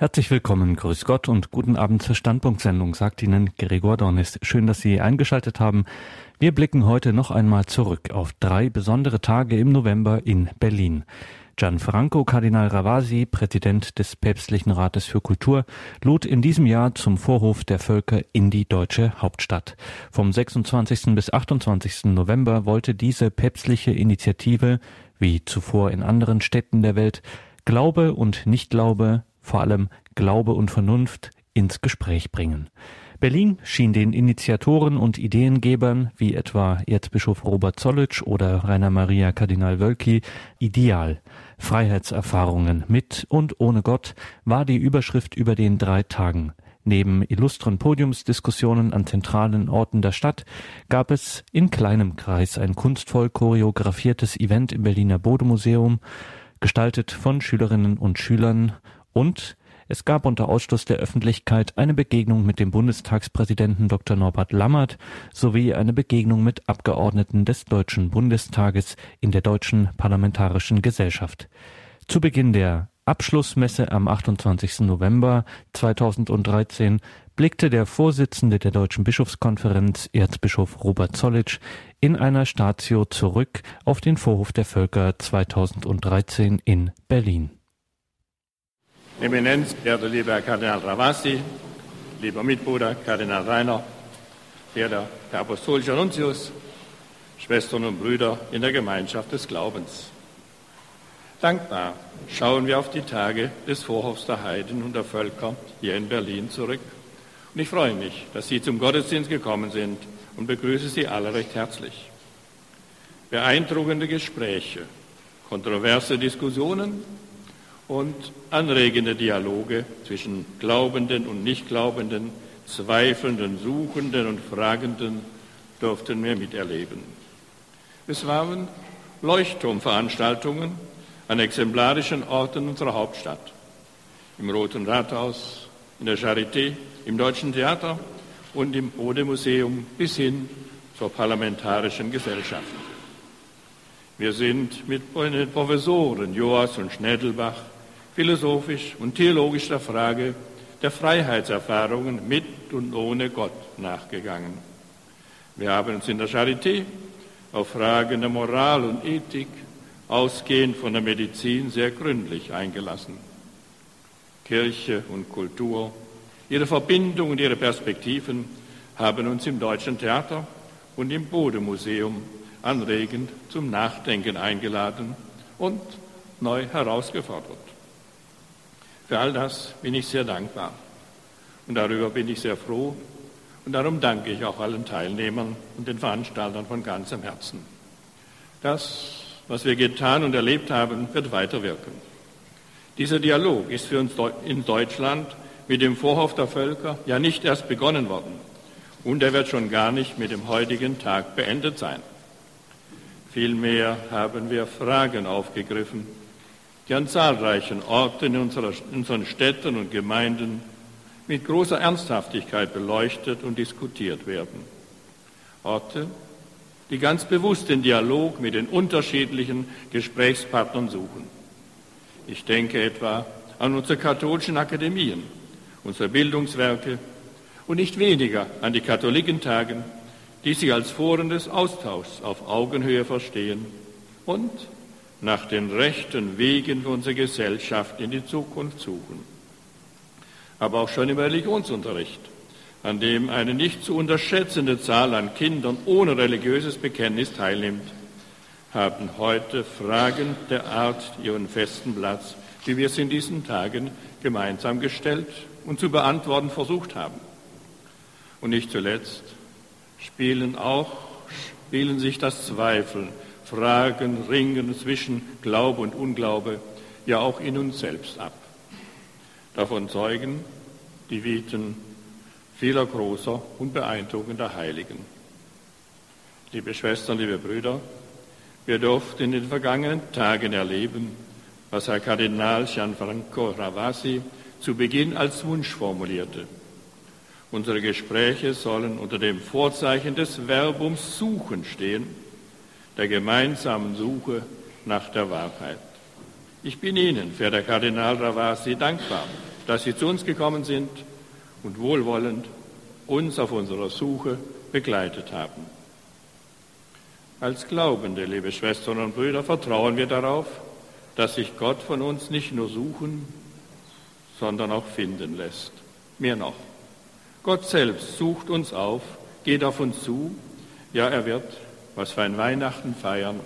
Herzlich willkommen, grüß Gott und guten Abend zur Standpunktsendung, sagt Ihnen Gregor Dornis. Schön, dass Sie eingeschaltet haben. Wir blicken heute noch einmal zurück auf drei besondere Tage im November in Berlin. Gianfranco Kardinal Ravasi, Präsident des Päpstlichen Rates für Kultur, lud in diesem Jahr zum Vorhof der Völker in die deutsche Hauptstadt. Vom 26. bis 28. November wollte diese päpstliche Initiative, wie zuvor in anderen Städten der Welt, Glaube und Nichtglaube, vor allem Glaube und Vernunft ins Gespräch bringen. Berlin schien den Initiatoren und Ideengebern wie etwa Erzbischof Robert Zollitsch oder Rainer Maria Kardinal Wölki ideal. Freiheitserfahrungen mit und ohne Gott war die Überschrift über den drei Tagen. Neben illustren Podiumsdiskussionen an zentralen Orten der Stadt gab es in kleinem Kreis ein kunstvoll choreografiertes Event im Berliner Bodemuseum, gestaltet von Schülerinnen und Schülern und es gab unter Ausschluss der Öffentlichkeit eine Begegnung mit dem Bundestagspräsidenten Dr. Norbert Lammert sowie eine Begegnung mit Abgeordneten des Deutschen Bundestages in der Deutschen Parlamentarischen Gesellschaft. Zu Beginn der Abschlussmesse am 28. November 2013 blickte der Vorsitzende der Deutschen Bischofskonferenz, Erzbischof Robert Zollitsch, in einer Statio zurück auf den Vorhof der Völker 2013 in Berlin. Eminenz, verehrter lieber Herr Kardinal Ravasi, lieber Mitbruder Kardinal Rainer, verehrter Herr Apostolischer Nuntius, Schwestern und Brüder in der Gemeinschaft des Glaubens. Dankbar schauen wir auf die Tage des Vorhofs der Heiden und der Völker hier in Berlin zurück. Und ich freue mich, dass Sie zum Gottesdienst gekommen sind und begrüße Sie alle recht herzlich. Beeindruckende Gespräche, kontroverse Diskussionen und anregende Dialoge zwischen Glaubenden und Nichtglaubenden, Zweifelnden, Suchenden und Fragenden durften wir miterleben. Es waren Leuchtturmveranstaltungen an exemplarischen Orten unserer Hauptstadt. Im Roten Rathaus, in der Charité, im Deutschen Theater und im Bode-Museum bis hin zur Parlamentarischen Gesellschaft. Wir sind mit den Professoren Joas und Schnädelbach philosophisch und theologisch der Frage der Freiheitserfahrungen mit und ohne Gott nachgegangen. Wir haben uns in der Charité auf Fragen der Moral und Ethik, ausgehend von der Medizin, sehr gründlich eingelassen. Kirche und Kultur, ihre Verbindung und ihre Perspektiven haben uns im Deutschen Theater und im Bodemuseum anregend zum Nachdenken eingeladen und neu herausgefordert. Für all das bin ich sehr dankbar. Und darüber bin ich sehr froh. Und darum danke ich auch allen Teilnehmern und den Veranstaltern von ganzem Herzen. Das, was wir getan und erlebt haben, wird weiterwirken. Dieser Dialog ist für uns in Deutschland mit dem Vorhof der Völker ja nicht erst begonnen worden. Und er wird schon gar nicht mit dem heutigen Tag beendet sein. Vielmehr haben wir Fragen aufgegriffen, die an zahlreichen Orten in, unserer, unseren Städten und Gemeinden mit großer Ernsthaftigkeit beleuchtet und diskutiert werden. Orte, die ganz bewusst den Dialog mit den unterschiedlichen Gesprächspartnern suchen. Ich denke etwa an unsere katholischen Akademien, unsere Bildungswerke und nicht weniger an die Katholikentagen, die sich als Foren des Austauschs auf Augenhöhe verstehen und nach den rechten Wegen für unsere Gesellschaft in die Zukunft suchen. Aber auch schon im Religionsunterricht, an dem eine nicht zu unterschätzende Zahl an Kindern ohne religiöses Bekenntnis teilnimmt, haben heute Fragen der Art ihren festen Platz, wie wir es in diesen Tagen gemeinsam gestellt und zu beantworten versucht haben. Und nicht zuletzt spielen auch, spielen sich das Zweifeln Fragen, Ringen zwischen Glaube und Unglaube ja auch in uns selbst ab. Davon zeugen die Viten vieler großer und beeindruckender Heiligen. Liebe Schwestern, liebe Brüder, wir durften in den vergangenen Tagen erleben, was Herr Kardinal Gianfranco Ravasi zu Beginn als Wunsch formulierte. Unsere Gespräche sollen unter dem Vorzeichen des Verbums suchen stehen der gemeinsamen Suche nach der Wahrheit. Ich bin Ihnen, verehrter Kardinal Ravasi, dankbar, dass Sie zu uns gekommen sind und wohlwollend uns auf unserer Suche begleitet haben. Als Glaubende, liebe Schwestern und Brüder, vertrauen wir darauf, dass sich Gott von uns nicht nur suchen, sondern auch finden lässt. Mehr noch. Gott selbst sucht uns auf, geht auf uns zu, ja, er wird, was wir ein Weihnachten feiern,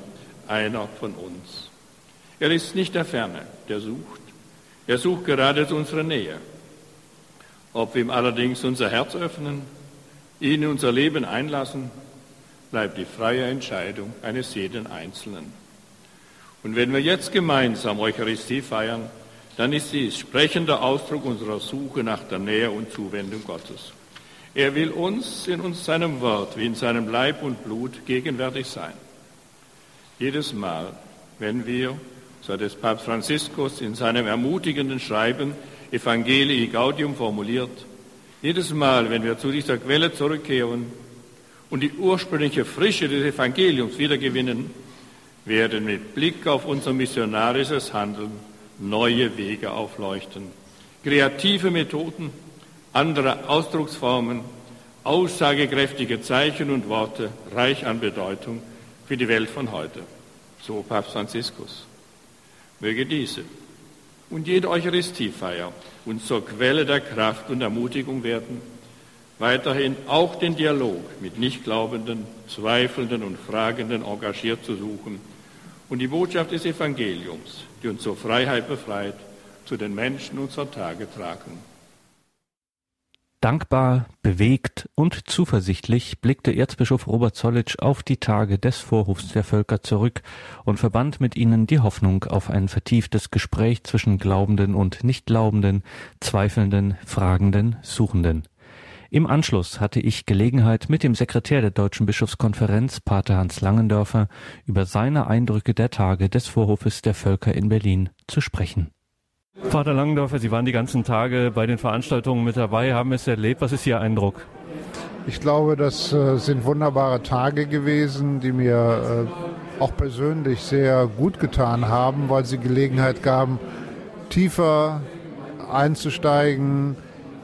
einer von uns. Er ist nicht der Ferne, der sucht. Er sucht gerade zu unserer Nähe. Ob wir ihm allerdings unser Herz öffnen, ihn in unser Leben einlassen, bleibt die freie Entscheidung eines jeden Einzelnen. Und wenn wir jetzt gemeinsam Eucharistie feiern, dann ist dies sprechender Ausdruck unserer Suche nach der Nähe und Zuwendung Gottes. Er will uns in uns seinem Wort wie in seinem Leib und Blut gegenwärtig sein. Jedes Mal, wenn wir, so hat es Papst Franziskus in seinem ermutigenden Schreiben Evangelii Gaudium formuliert, jedes Mal, wenn wir zu dieser Quelle zurückkehren und die ursprüngliche Frische des Evangeliums wiedergewinnen, werden mit Blick auf unser missionarisches Handeln neue Wege aufleuchten. Kreative Methoden, andere Ausdrucksformen, aussagekräftige Zeichen und Worte, reich an Bedeutung für die Welt von heute. So Papst Franziskus. Möge diese und jede Eucharistiefeier uns zur Quelle der Kraft und Ermutigung werden, weiterhin auch den Dialog mit Nichtglaubenden, Zweifelnden und Fragenden engagiert zu suchen und die Botschaft des Evangeliums, die uns zur Freiheit befreit, zu den Menschen unserer Tage tragen. Dankbar, bewegt und zuversichtlich blickte Erzbischof Robert Zollitsch auf die Tage des Vorhofs der Völker zurück und verband mit ihnen die Hoffnung auf ein vertieftes Gespräch zwischen Glaubenden und Nichtglaubenden, Zweifelnden, Fragenden, Suchenden. Im Anschluss hatte ich Gelegenheit, mit dem Sekretär der Deutschen Bischofskonferenz, Pater Hans Langendörfer, über seine Eindrücke der Tage des Vorhofes der Völker in Berlin zu sprechen. Vater Langendorfer, Sie waren die ganzen Tage bei den Veranstaltungen mit dabei, haben es erlebt. Was ist Ihr Eindruck? Ich glaube, das äh, sind wunderbare Tage gewesen, die mir äh, auch persönlich sehr gut getan haben, weil sie Gelegenheit gaben, tiefer einzusteigen,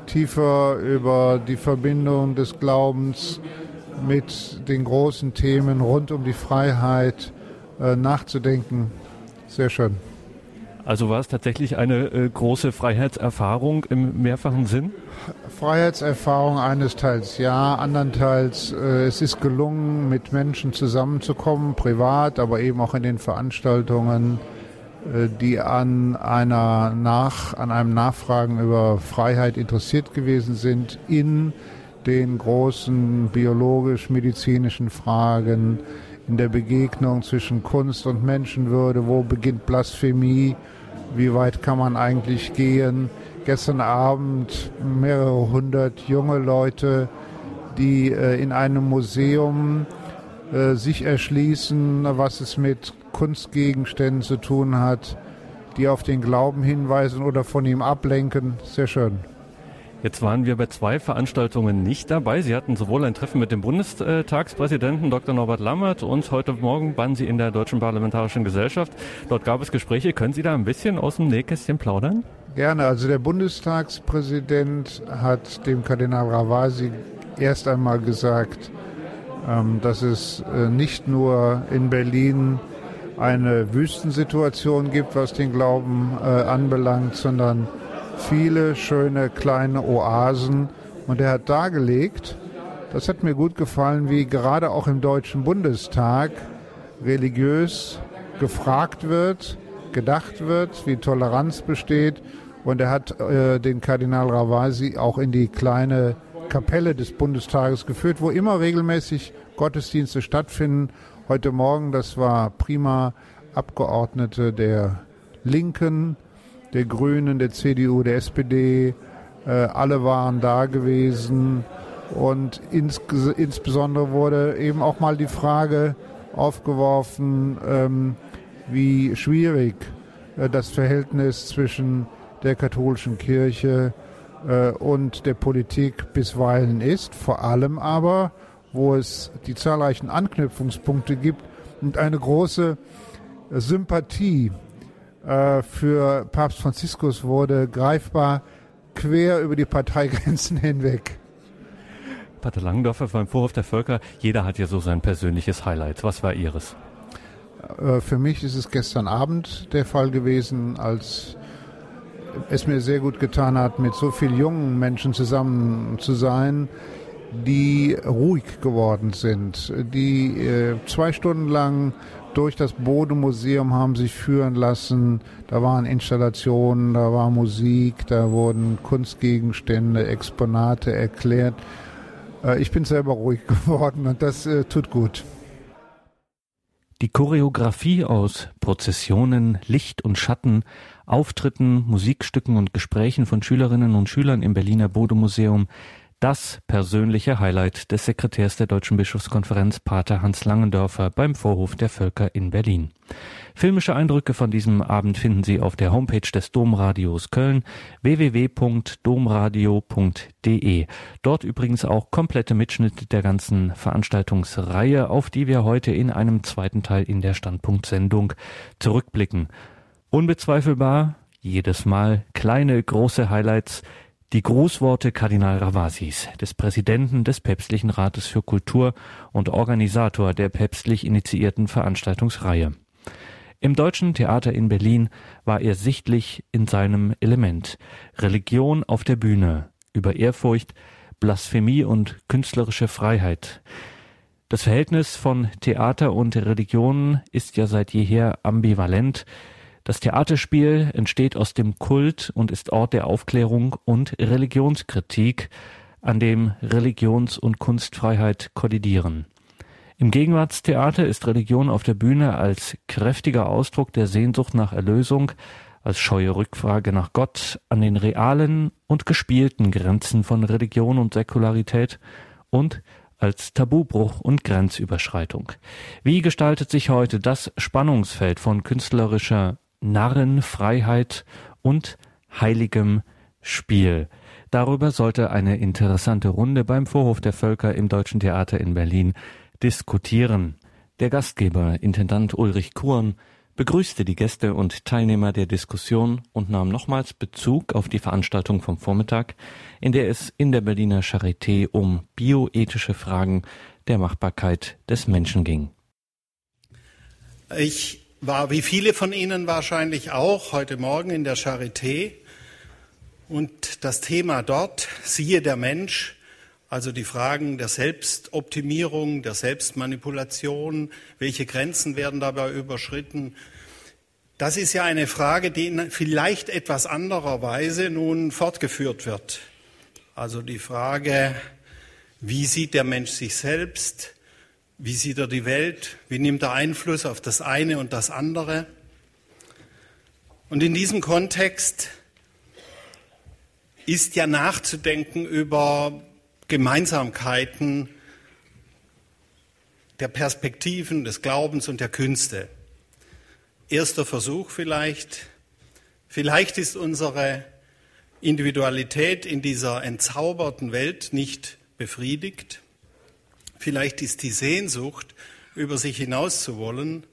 tiefer über die Verbindung des Glaubens mit den großen Themen rund um die Freiheit äh, nachzudenken. Sehr schön. Also war es tatsächlich eine äh, große Freiheitserfahrung im mehrfachen Sinn? Freiheitserfahrung eines Teils ja, andernteils äh, es ist gelungen, mit Menschen zusammenzukommen, privat, aber eben auch in den Veranstaltungen, äh, die an einer nach, an einem Nachfragen über Freiheit interessiert gewesen sind, in den großen biologisch-medizinischen Fragen, in der Begegnung zwischen Kunst und Menschenwürde, wo beginnt Blasphemie, wie weit kann man eigentlich gehen. Gestern Abend mehrere hundert junge Leute, die äh, in einem Museum äh, sich erschließen, was es mit Kunstgegenständen zu tun hat, die auf den Glauben hinweisen oder von ihm ablenken. Sehr schön. Jetzt waren wir bei zwei Veranstaltungen nicht dabei. Sie hatten sowohl ein Treffen mit dem Bundestagspräsidenten Dr. Norbert Lammert und heute Morgen waren Sie in der Deutschen Parlamentarischen Gesellschaft. Dort gab es Gespräche. Können Sie da ein bisschen aus dem Nähkästchen plaudern? Gerne. Also der Bundestagspräsident hat dem Kardinal Ravasi erst einmal gesagt, ähm, dass es äh, nicht nur in Berlin eine Wüstensituation gibt, was den Glauben äh, anbelangt, sondern viele schöne kleine Oasen. Und er hat dargelegt, das hat mir gut gefallen, wie gerade auch im Deutschen Bundestag religiös gefragt wird, gedacht wird, wie Toleranz besteht. Und er hat äh, den Kardinal Ravasi auch in die kleine Kapelle des Bundestages geführt, wo immer regelmäßig Gottesdienste stattfinden. Heute Morgen, das war prima, Abgeordnete der Linken, der Grünen, der CDU, der SPD, äh, alle waren da gewesen. Und ins, insbesondere wurde eben auch mal die Frage aufgeworfen, ähm, wie schwierig äh, das Verhältnis zwischen der katholischen Kirche äh, und der Politik bisweilen ist, vor allem aber, wo es die zahlreichen Anknüpfungspunkte gibt und eine große Sympathie für Papst Franziskus wurde greifbar, quer über die Parteigrenzen hinweg. Pater Langendorfer beim Vorhof der Völker, jeder hat ja so sein persönliches Highlight. Was war Ihres? Äh, für mich ist es gestern Abend der Fall gewesen, als es mir sehr gut getan hat, mit so vielen jungen Menschen zusammen zu sein, die ruhig geworden sind, die äh, zwei Stunden lang durch das Bodemuseum haben sich führen lassen. Da waren Installationen, da war Musik, da wurden Kunstgegenstände, Exponate erklärt. Äh, ich bin selber ruhig geworden und das äh, tut gut. Die Choreografie aus Prozessionen, Licht und Schatten, Auftritten, Musikstücken und Gesprächen von Schülerinnen und Schülern im Berliner Bodemuseum das persönliche Highlight des Sekretärs der Deutschen Bischofskonferenz Pater Hans Langendörfer beim Vorhof der Völker in Berlin. Filmische Eindrücke von diesem Abend finden Sie auf der Homepage des Domradios Köln www.domradio.de. Dort übrigens auch komplette Mitschnitte der ganzen Veranstaltungsreihe, auf die wir heute in einem zweiten Teil in der Standpunktsendung zurückblicken. Unbezweifelbar jedes Mal kleine, große Highlights die Grußworte Kardinal Ravasis, des Präsidenten des Päpstlichen Rates für Kultur und Organisator der päpstlich initiierten Veranstaltungsreihe. Im Deutschen Theater in Berlin war er sichtlich in seinem Element. Religion auf der Bühne, über Ehrfurcht, Blasphemie und künstlerische Freiheit. Das Verhältnis von Theater und Religion ist ja seit jeher ambivalent. Das Theaterspiel entsteht aus dem Kult und ist Ort der Aufklärung und Religionskritik, an dem Religions- und Kunstfreiheit kollidieren. Im Gegenwartstheater ist Religion auf der Bühne als kräftiger Ausdruck der Sehnsucht nach Erlösung, als scheue Rückfrage nach Gott an den realen und gespielten Grenzen von Religion und Säkularität und als Tabubruch und Grenzüberschreitung. Wie gestaltet sich heute das Spannungsfeld von künstlerischer Narrenfreiheit und heiligem Spiel. Darüber sollte eine interessante Runde beim Vorhof der Völker im Deutschen Theater in Berlin diskutieren. Der Gastgeber, Intendant Ulrich Kuhn, begrüßte die Gäste und Teilnehmer der Diskussion und nahm nochmals Bezug auf die Veranstaltung vom Vormittag, in der es in der Berliner Charité um bioethische Fragen der Machbarkeit des Menschen ging. Ich war wie viele von Ihnen wahrscheinlich auch heute Morgen in der Charité. Und das Thema dort, siehe der Mensch, also die Fragen der Selbstoptimierung, der Selbstmanipulation, welche Grenzen werden dabei überschritten, das ist ja eine Frage, die in vielleicht etwas anderer Weise nun fortgeführt wird. Also die Frage, wie sieht der Mensch sich selbst? Wie sieht er die Welt? Wie nimmt er Einfluss auf das eine und das andere? Und in diesem Kontext ist ja nachzudenken über Gemeinsamkeiten der Perspektiven, des Glaubens und der Künste. Erster Versuch vielleicht. Vielleicht ist unsere Individualität in dieser entzauberten Welt nicht befriedigt. Vielleicht ist die Sehnsucht, über sich hinaus zu wollen,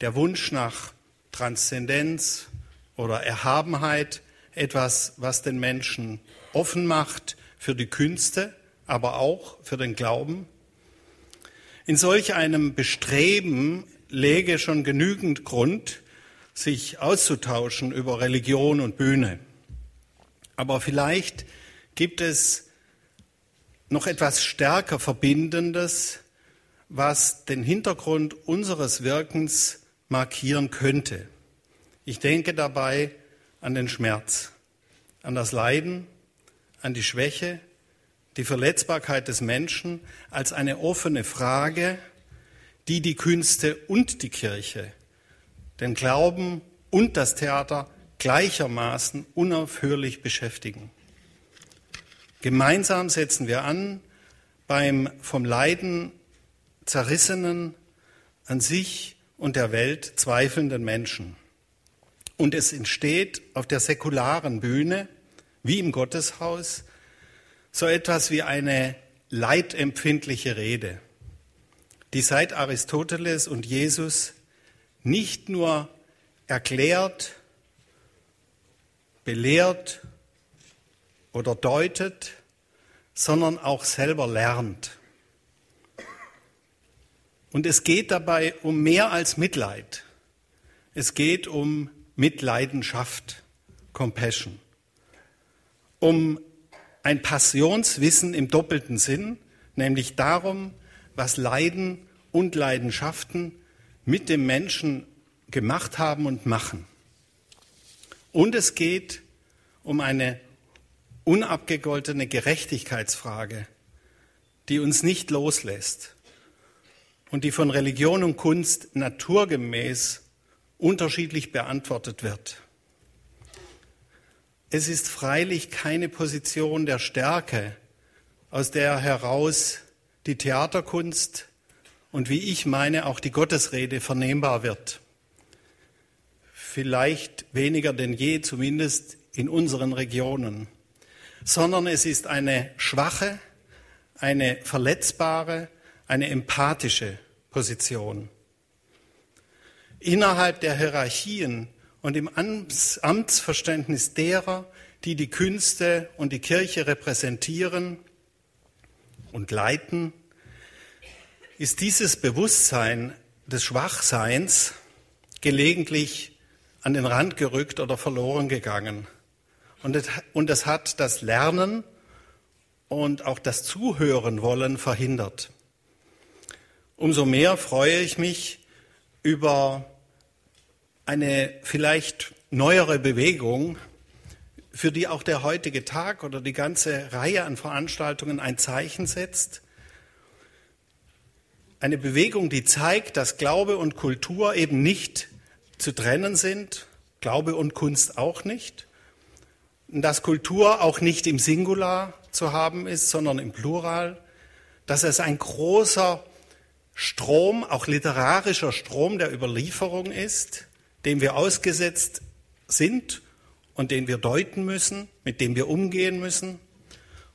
der Wunsch nach Transzendenz oder Erhabenheit etwas, was den Menschen offen macht für die Künste, aber auch für den Glauben. In solch einem Bestreben läge schon genügend Grund, sich auszutauschen über Religion und Bühne. Aber vielleicht gibt es noch etwas stärker Verbindendes, was den Hintergrund unseres Wirkens markieren könnte. Ich denke dabei an den Schmerz, an das Leiden, an die Schwäche, die Verletzbarkeit des Menschen als eine offene Frage, die die Künste und die Kirche, den Glauben und das Theater gleichermaßen unaufhörlich beschäftigen. Gemeinsam setzen wir an beim vom Leiden zerrissenen, an sich und der Welt zweifelnden Menschen. Und es entsteht auf der säkularen Bühne, wie im Gotteshaus, so etwas wie eine leidempfindliche Rede, die seit Aristoteles und Jesus nicht nur erklärt, belehrt oder deutet, sondern auch selber lernt. Und es geht dabei um mehr als Mitleid. Es geht um Mitleidenschaft, Compassion, um ein Passionswissen im doppelten Sinn, nämlich darum, was Leiden und Leidenschaften mit dem Menschen gemacht haben und machen. Und es geht um eine unabgegoltene Gerechtigkeitsfrage, die uns nicht loslässt und die von Religion und Kunst naturgemäß unterschiedlich beantwortet wird. Es ist freilich keine Position der Stärke, aus der heraus die Theaterkunst und wie ich meine auch die Gottesrede vernehmbar wird. Vielleicht weniger denn je, zumindest in unseren Regionen, sondern es ist eine schwache, eine verletzbare, eine empathische Position. Innerhalb der Hierarchien und im Amtsverständnis derer, die die Künste und die Kirche repräsentieren und leiten, ist dieses Bewusstsein des Schwachseins gelegentlich an den Rand gerückt oder verloren gegangen. Und es, hat das Lernen und auch das Zuhören wollen verhindert. Umso mehr freue ich mich über eine vielleicht neuere Bewegung, für die auch der heutige Tag oder die ganze Reihe an Veranstaltungen ein Zeichen setzt. Eine Bewegung, die zeigt, dass Glaube und Kultur eben nicht zu trennen sind, Glaube und Kunst auch nicht, dass Kultur auch nicht im Singular zu haben ist, sondern im Plural, dass es ein großer Strom, auch literarischer Strom der Überlieferung ist, dem wir ausgesetzt sind und den wir deuten müssen, mit dem wir umgehen müssen.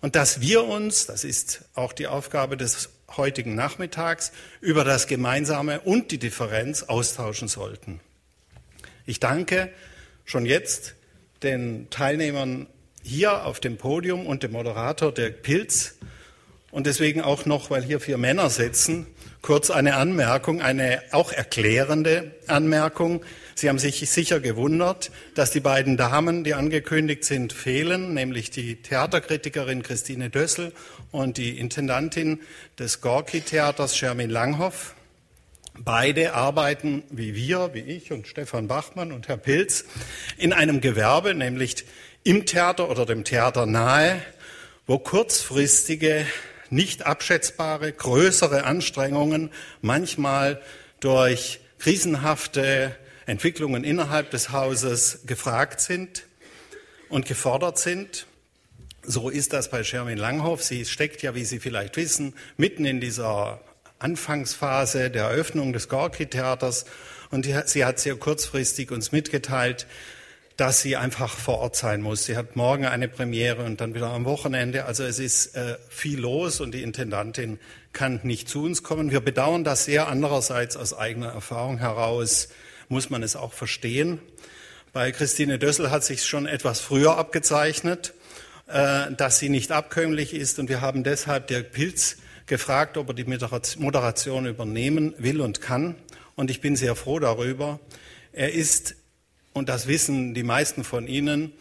Und dass wir uns, das ist auch die Aufgabe des heutigen Nachmittags, über das Gemeinsame und die Differenz austauschen sollten. Ich danke schon jetzt den Teilnehmern hier auf dem Podium und dem Moderator Dirk Pilz und deswegen auch noch, weil hier vier Männer sitzen, kurz eine Anmerkung, eine auch erklärende Anmerkung. Sie haben sich sicher gewundert, dass die beiden Damen, die angekündigt sind, fehlen, nämlich die Theaterkritikerin Christine Dössel und die Intendantin des Gorki-Theaters Shermin Langhoff. Beide arbeiten wie wir, wie ich und Stefan Bachmann und Herr Pilz in einem Gewerbe, nämlich im Theater oder dem Theater nahe, wo kurzfristige, nicht abschätzbare, größere Anstrengungen manchmal durch krisenhafte Entwicklungen innerhalb des Hauses gefragt sind und gefordert sind. So ist das bei Shermin Langhoff. Sie steckt ja, wie Sie vielleicht wissen, mitten in dieser Anfangsphase der Eröffnung des Gorki-Theaters und sie hat sehr kurzfristig uns mitgeteilt, dass sie einfach vor Ort sein muss. Sie hat morgen eine Premiere und dann wieder am Wochenende. Also es ist äh, viel los und die Intendantin kann nicht zu uns kommen. Wir bedauern das sehr. Andererseits aus eigener Erfahrung heraus muss man es auch verstehen. Bei Christine Dössel hat sich schon etwas früher abgezeichnet, äh, dass sie nicht abkömmlich ist und wir haben deshalb Dirk Pilz gefragt, ob er die Moderation übernehmen will und kann. Und ich bin sehr froh darüber. Er ist, und das wissen die meisten von Ihnen,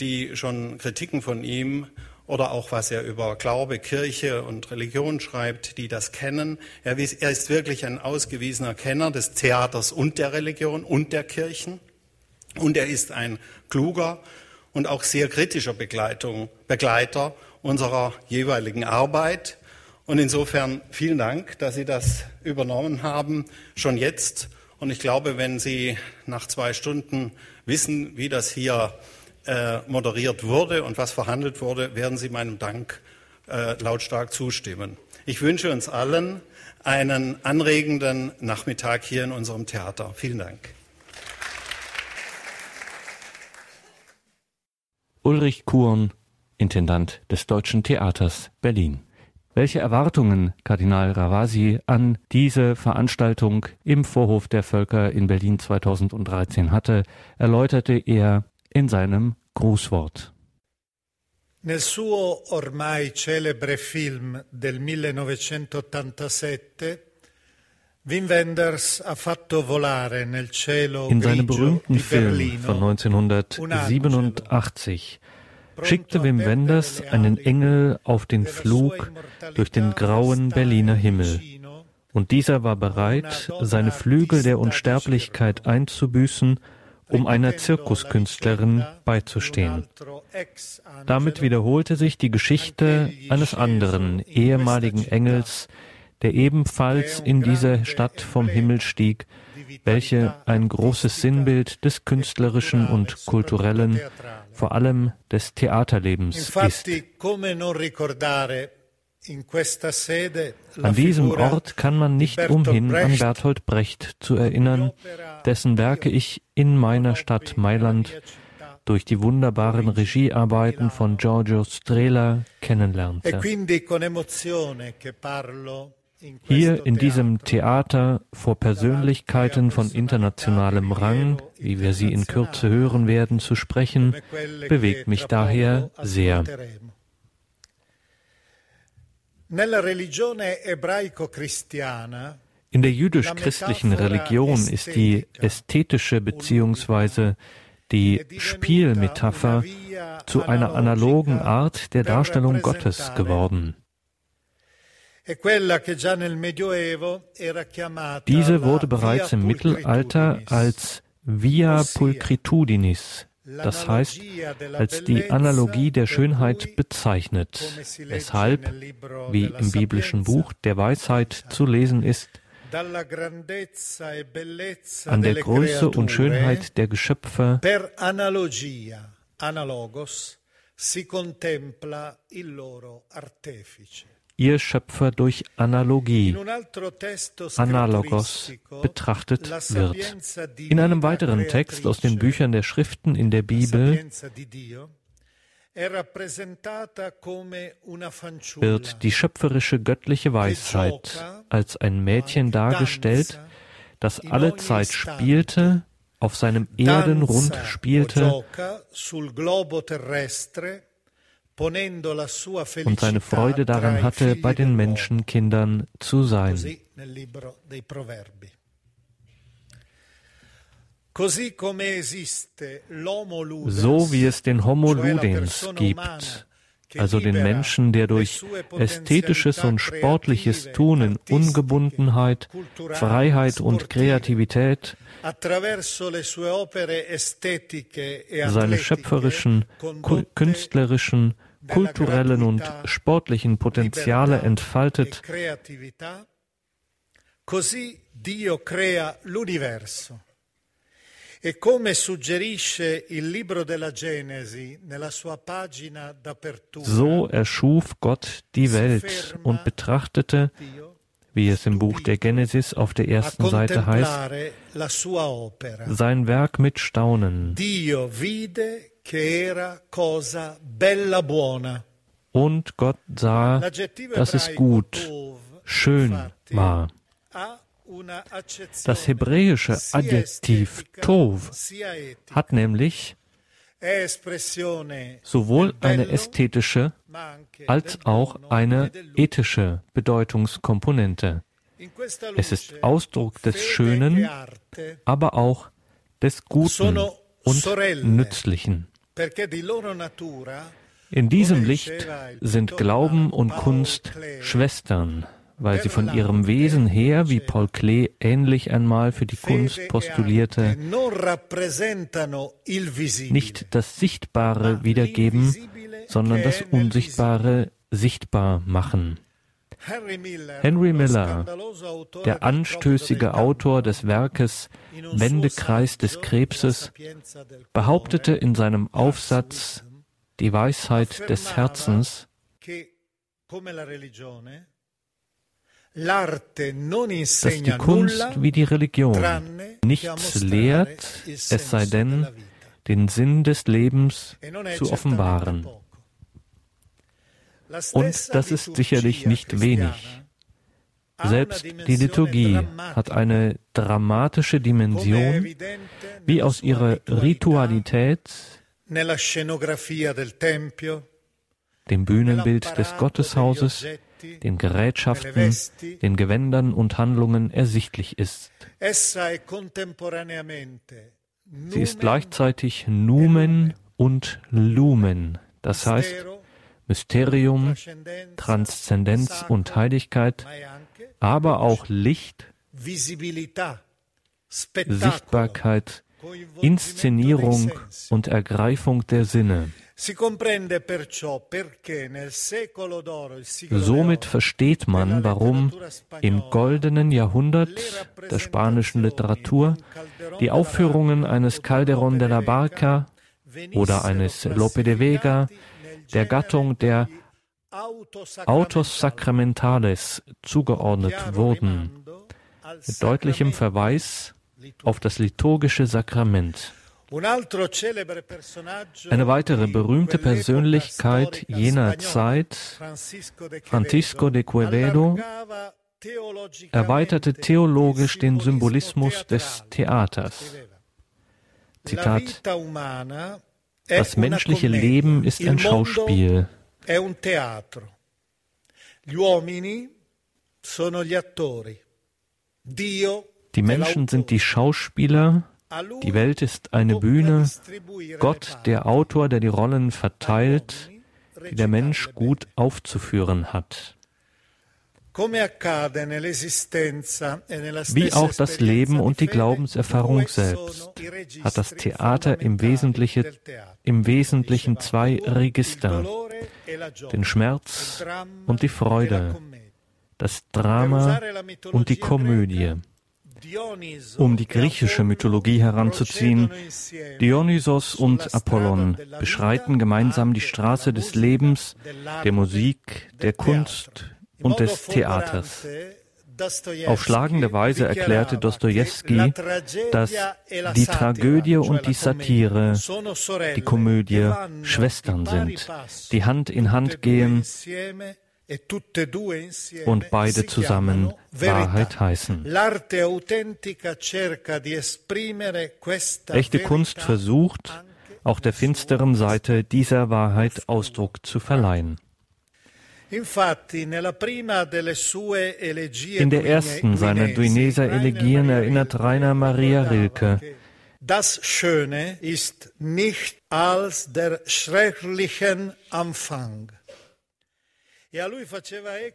die schon Kritiken von ihm oder auch was er über Glaube, Kirche und Religion schreibt, die das kennen. Er ist wirklich ein ausgewiesener Kenner des Theaters und der Religion und der Kirchen. Und er ist ein kluger und auch sehr kritischer Begleitung, Begleiter unserer jeweiligen Arbeit. Und insofern vielen Dank, dass Sie das übernommen haben, schon jetzt. Und ich glaube, wenn Sie nach zwei Stunden wissen, wie das hier äh, moderiert wurde und was verhandelt wurde, werden Sie meinem Dank äh, lautstark zustimmen. Ich wünsche uns allen einen anregenden Nachmittag hier in unserem Theater. Vielen Dank. Ulrich Kuhn, Intendant des Deutschen Theaters Berlin. Welche Erwartungen Kardinal Ravasi an diese Veranstaltung im Vorhof der Völker in Berlin 2013 hatte, erläuterte er in seinem Grußwort. Nel suo ormai celebre film del 1987 Wim Wenders ha fatto volare nel cielo In seinem berühmten Film von 1987 schickte Wim Wenders einen Engel auf den Flug durch den grauen Berliner Himmel. Und dieser war bereit, seine Flügel der Unsterblichkeit einzubüßen, um einer Zirkuskünstlerin beizustehen. Damit wiederholte sich die Geschichte eines anderen ehemaligen Engels, der ebenfalls in diese Stadt vom Himmel stieg, welche ein großes Sinnbild des künstlerischen und kulturellen, vor allem des Theaterlebens ist. An diesem Ort kann man nicht umhin, an Bertolt Brecht zu erinnern, dessen Werke ich in meiner Stadt Mailand durch die wunderbaren Regiearbeiten von Giorgio Strela kennenlernte. Hier in diesem Theater vor Persönlichkeiten von internationalem Rang, wie wir sie in Kürze hören werden, zu sprechen, bewegt mich daher sehr. In der jüdisch-christlichen Religion ist die ästhetische bzw. die Spielmetapher zu einer analogen Art der Darstellung Gottes geworden. Diese wurde bereits im Mittelalter als Via Pulchritudinis. das heißt als die Analogie der Schönheit bezeichnet, weshalb, wie im biblischen Buch der Weisheit zu lesen ist, an der Größe und Schönheit der Geschöpfe per analogia, analogos, si contempla il loro artefice ihr Schöpfer durch Analogie, Analogos, betrachtet wird. In einem weiteren Text aus den Büchern der Schriften in der Bibel wird die schöpferische göttliche Weisheit als ein Mädchen dargestellt, das alle Zeit spielte, auf seinem Erdenrund spielte und seine Freude daran hatte, bei den Menschenkindern zu sein. So wie es den Homo ludens gibt, also den Menschen, der durch ästhetisches und sportliches Tun in Ungebundenheit, Freiheit und Kreativität e seine schöpferischen, künstlerischen, kulturellen und sportlichen Potenziale entfaltet, così Dio crea l'universo. E come suggerisce il libro della Genesi nella sua pagina d'apertura, so erschuf Gott die Welt und betrachtete, wie es im Buch der Genesis auf der ersten Seite heißt, sein Werk mit Staunen. Dio vide und Gott sah, dass es gut, schön war. Das hebräische Adjektiv Tov hat nämlich sowohl eine ästhetische als auch eine ethische Bedeutungskomponente. Es ist Ausdruck des Schönen, aber auch des Guten und Nützlichen. In diesem Licht sind Glauben und Kunst Schwestern, weil sie von ihrem Wesen her, wie Paul Klee ähnlich einmal für die Kunst postulierte, nicht das Sichtbare wiedergeben, sondern das Unsichtbare sichtbar machen. Henry Miller, der anstößige Autor des Werkes Wendekreis des Krebses, behauptete in seinem Aufsatz Die Weisheit des Herzens, dass die Kunst wie die Religion nichts lehrt, es sei denn, den Sinn des Lebens e zu offenbaren. Und das ist sicherlich nicht wenig. Selbst die Liturgie hat eine dramatische Dimension, wie aus ihrer Ritualität dem Bühnenbild des Gotteshauses, den Gerätschaften, den Gewändern und Handlungen ersichtlich ist. Sie ist gleichzeitig Numen und Lumen, das heißt Mysterium, Transzendenz und Heiligkeit, aber auch Licht, Sichtbarkeit, Inszenierung und Ergreifung der Sinne. Somit versteht man, warum im goldenen Jahrhundert der spanischen Literatur die Aufführungen eines Calderón de la Barca oder eines Lope de Vega der Gattung der Autos Sacramentales zugeordnet wurden, mit deutlichem Verweis auf das liturgische Sakrament. Eine weitere berühmte Persönlichkeit jener Zeit, Francisco de Quevedo, erweiterte theologisch den Symbolismus des Theaters. Zitat Das menschliche Leben ist ein Schauspiel. Die Menschen sind die Schauspieler, die Welt ist eine Bühne, Gott der Autor, der die Rollen verteilt, die der Mensch gut aufzuführen hat. E Wie auch das Leben und die Glaubenserfahrung selbst hat das Theater im Wesentlichen, im Wesentlichen zwei Register, den Schmerz und die Freude, das Drama und die Komödie. Um die griechische Mythologie heranzuziehen, Dionysos und Apollon beschreiten gemeinsam die Straße des Lebens, der Musik, der Kunst und des Theaters. Auf schlagende Weise erklärte Dostojewski, dass die Tragödie und die Satire, die Komödie Schwestern sind, die Hand in Hand gehen und beide zusammen Wahrheit heißen. Echte Kunst versucht, auch der finsteren Seite dieser Wahrheit Ausdruck zu verleihen. In der ersten seiner Duineser Elegien erinnert Rainer Maria Rilke, das Schöne ist nicht als der schrecklichen Anfang.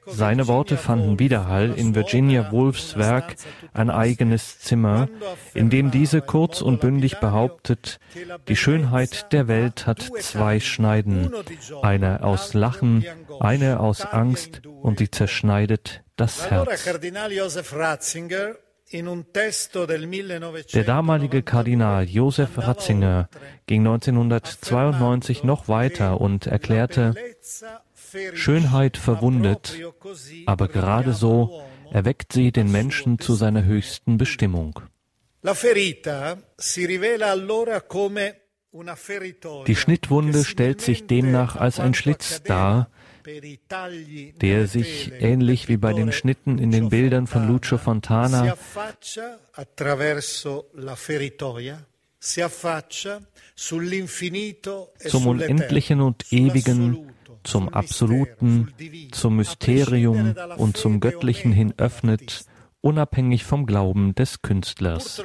Seine Worte fanden Widerhall in Virginia Woolfs Werk Ein eigenes Zimmer, in dem diese kurz und bündig behauptet, die Schönheit der Welt hat zwei Schneiden, eine aus Lachen, eine aus Angst und sie zerschneidet das Herz. Der damalige Kardinal Josef Ratzinger ging 1992 noch weiter und erklärte, Schönheit verwundet, aber gerade so erweckt sie den Menschen zu seiner höchsten Bestimmung. Die Schnittwunde stellt sich demnach als ein Schlitz dar, der sich ähnlich wie bei den Schnitten in den Bildern von Lucio Fontana zum Unendlichen und Ewigen zum Absoluten, zum Mysterium und zum Göttlichen hin öffnet, unabhängig vom Glauben des Künstlers.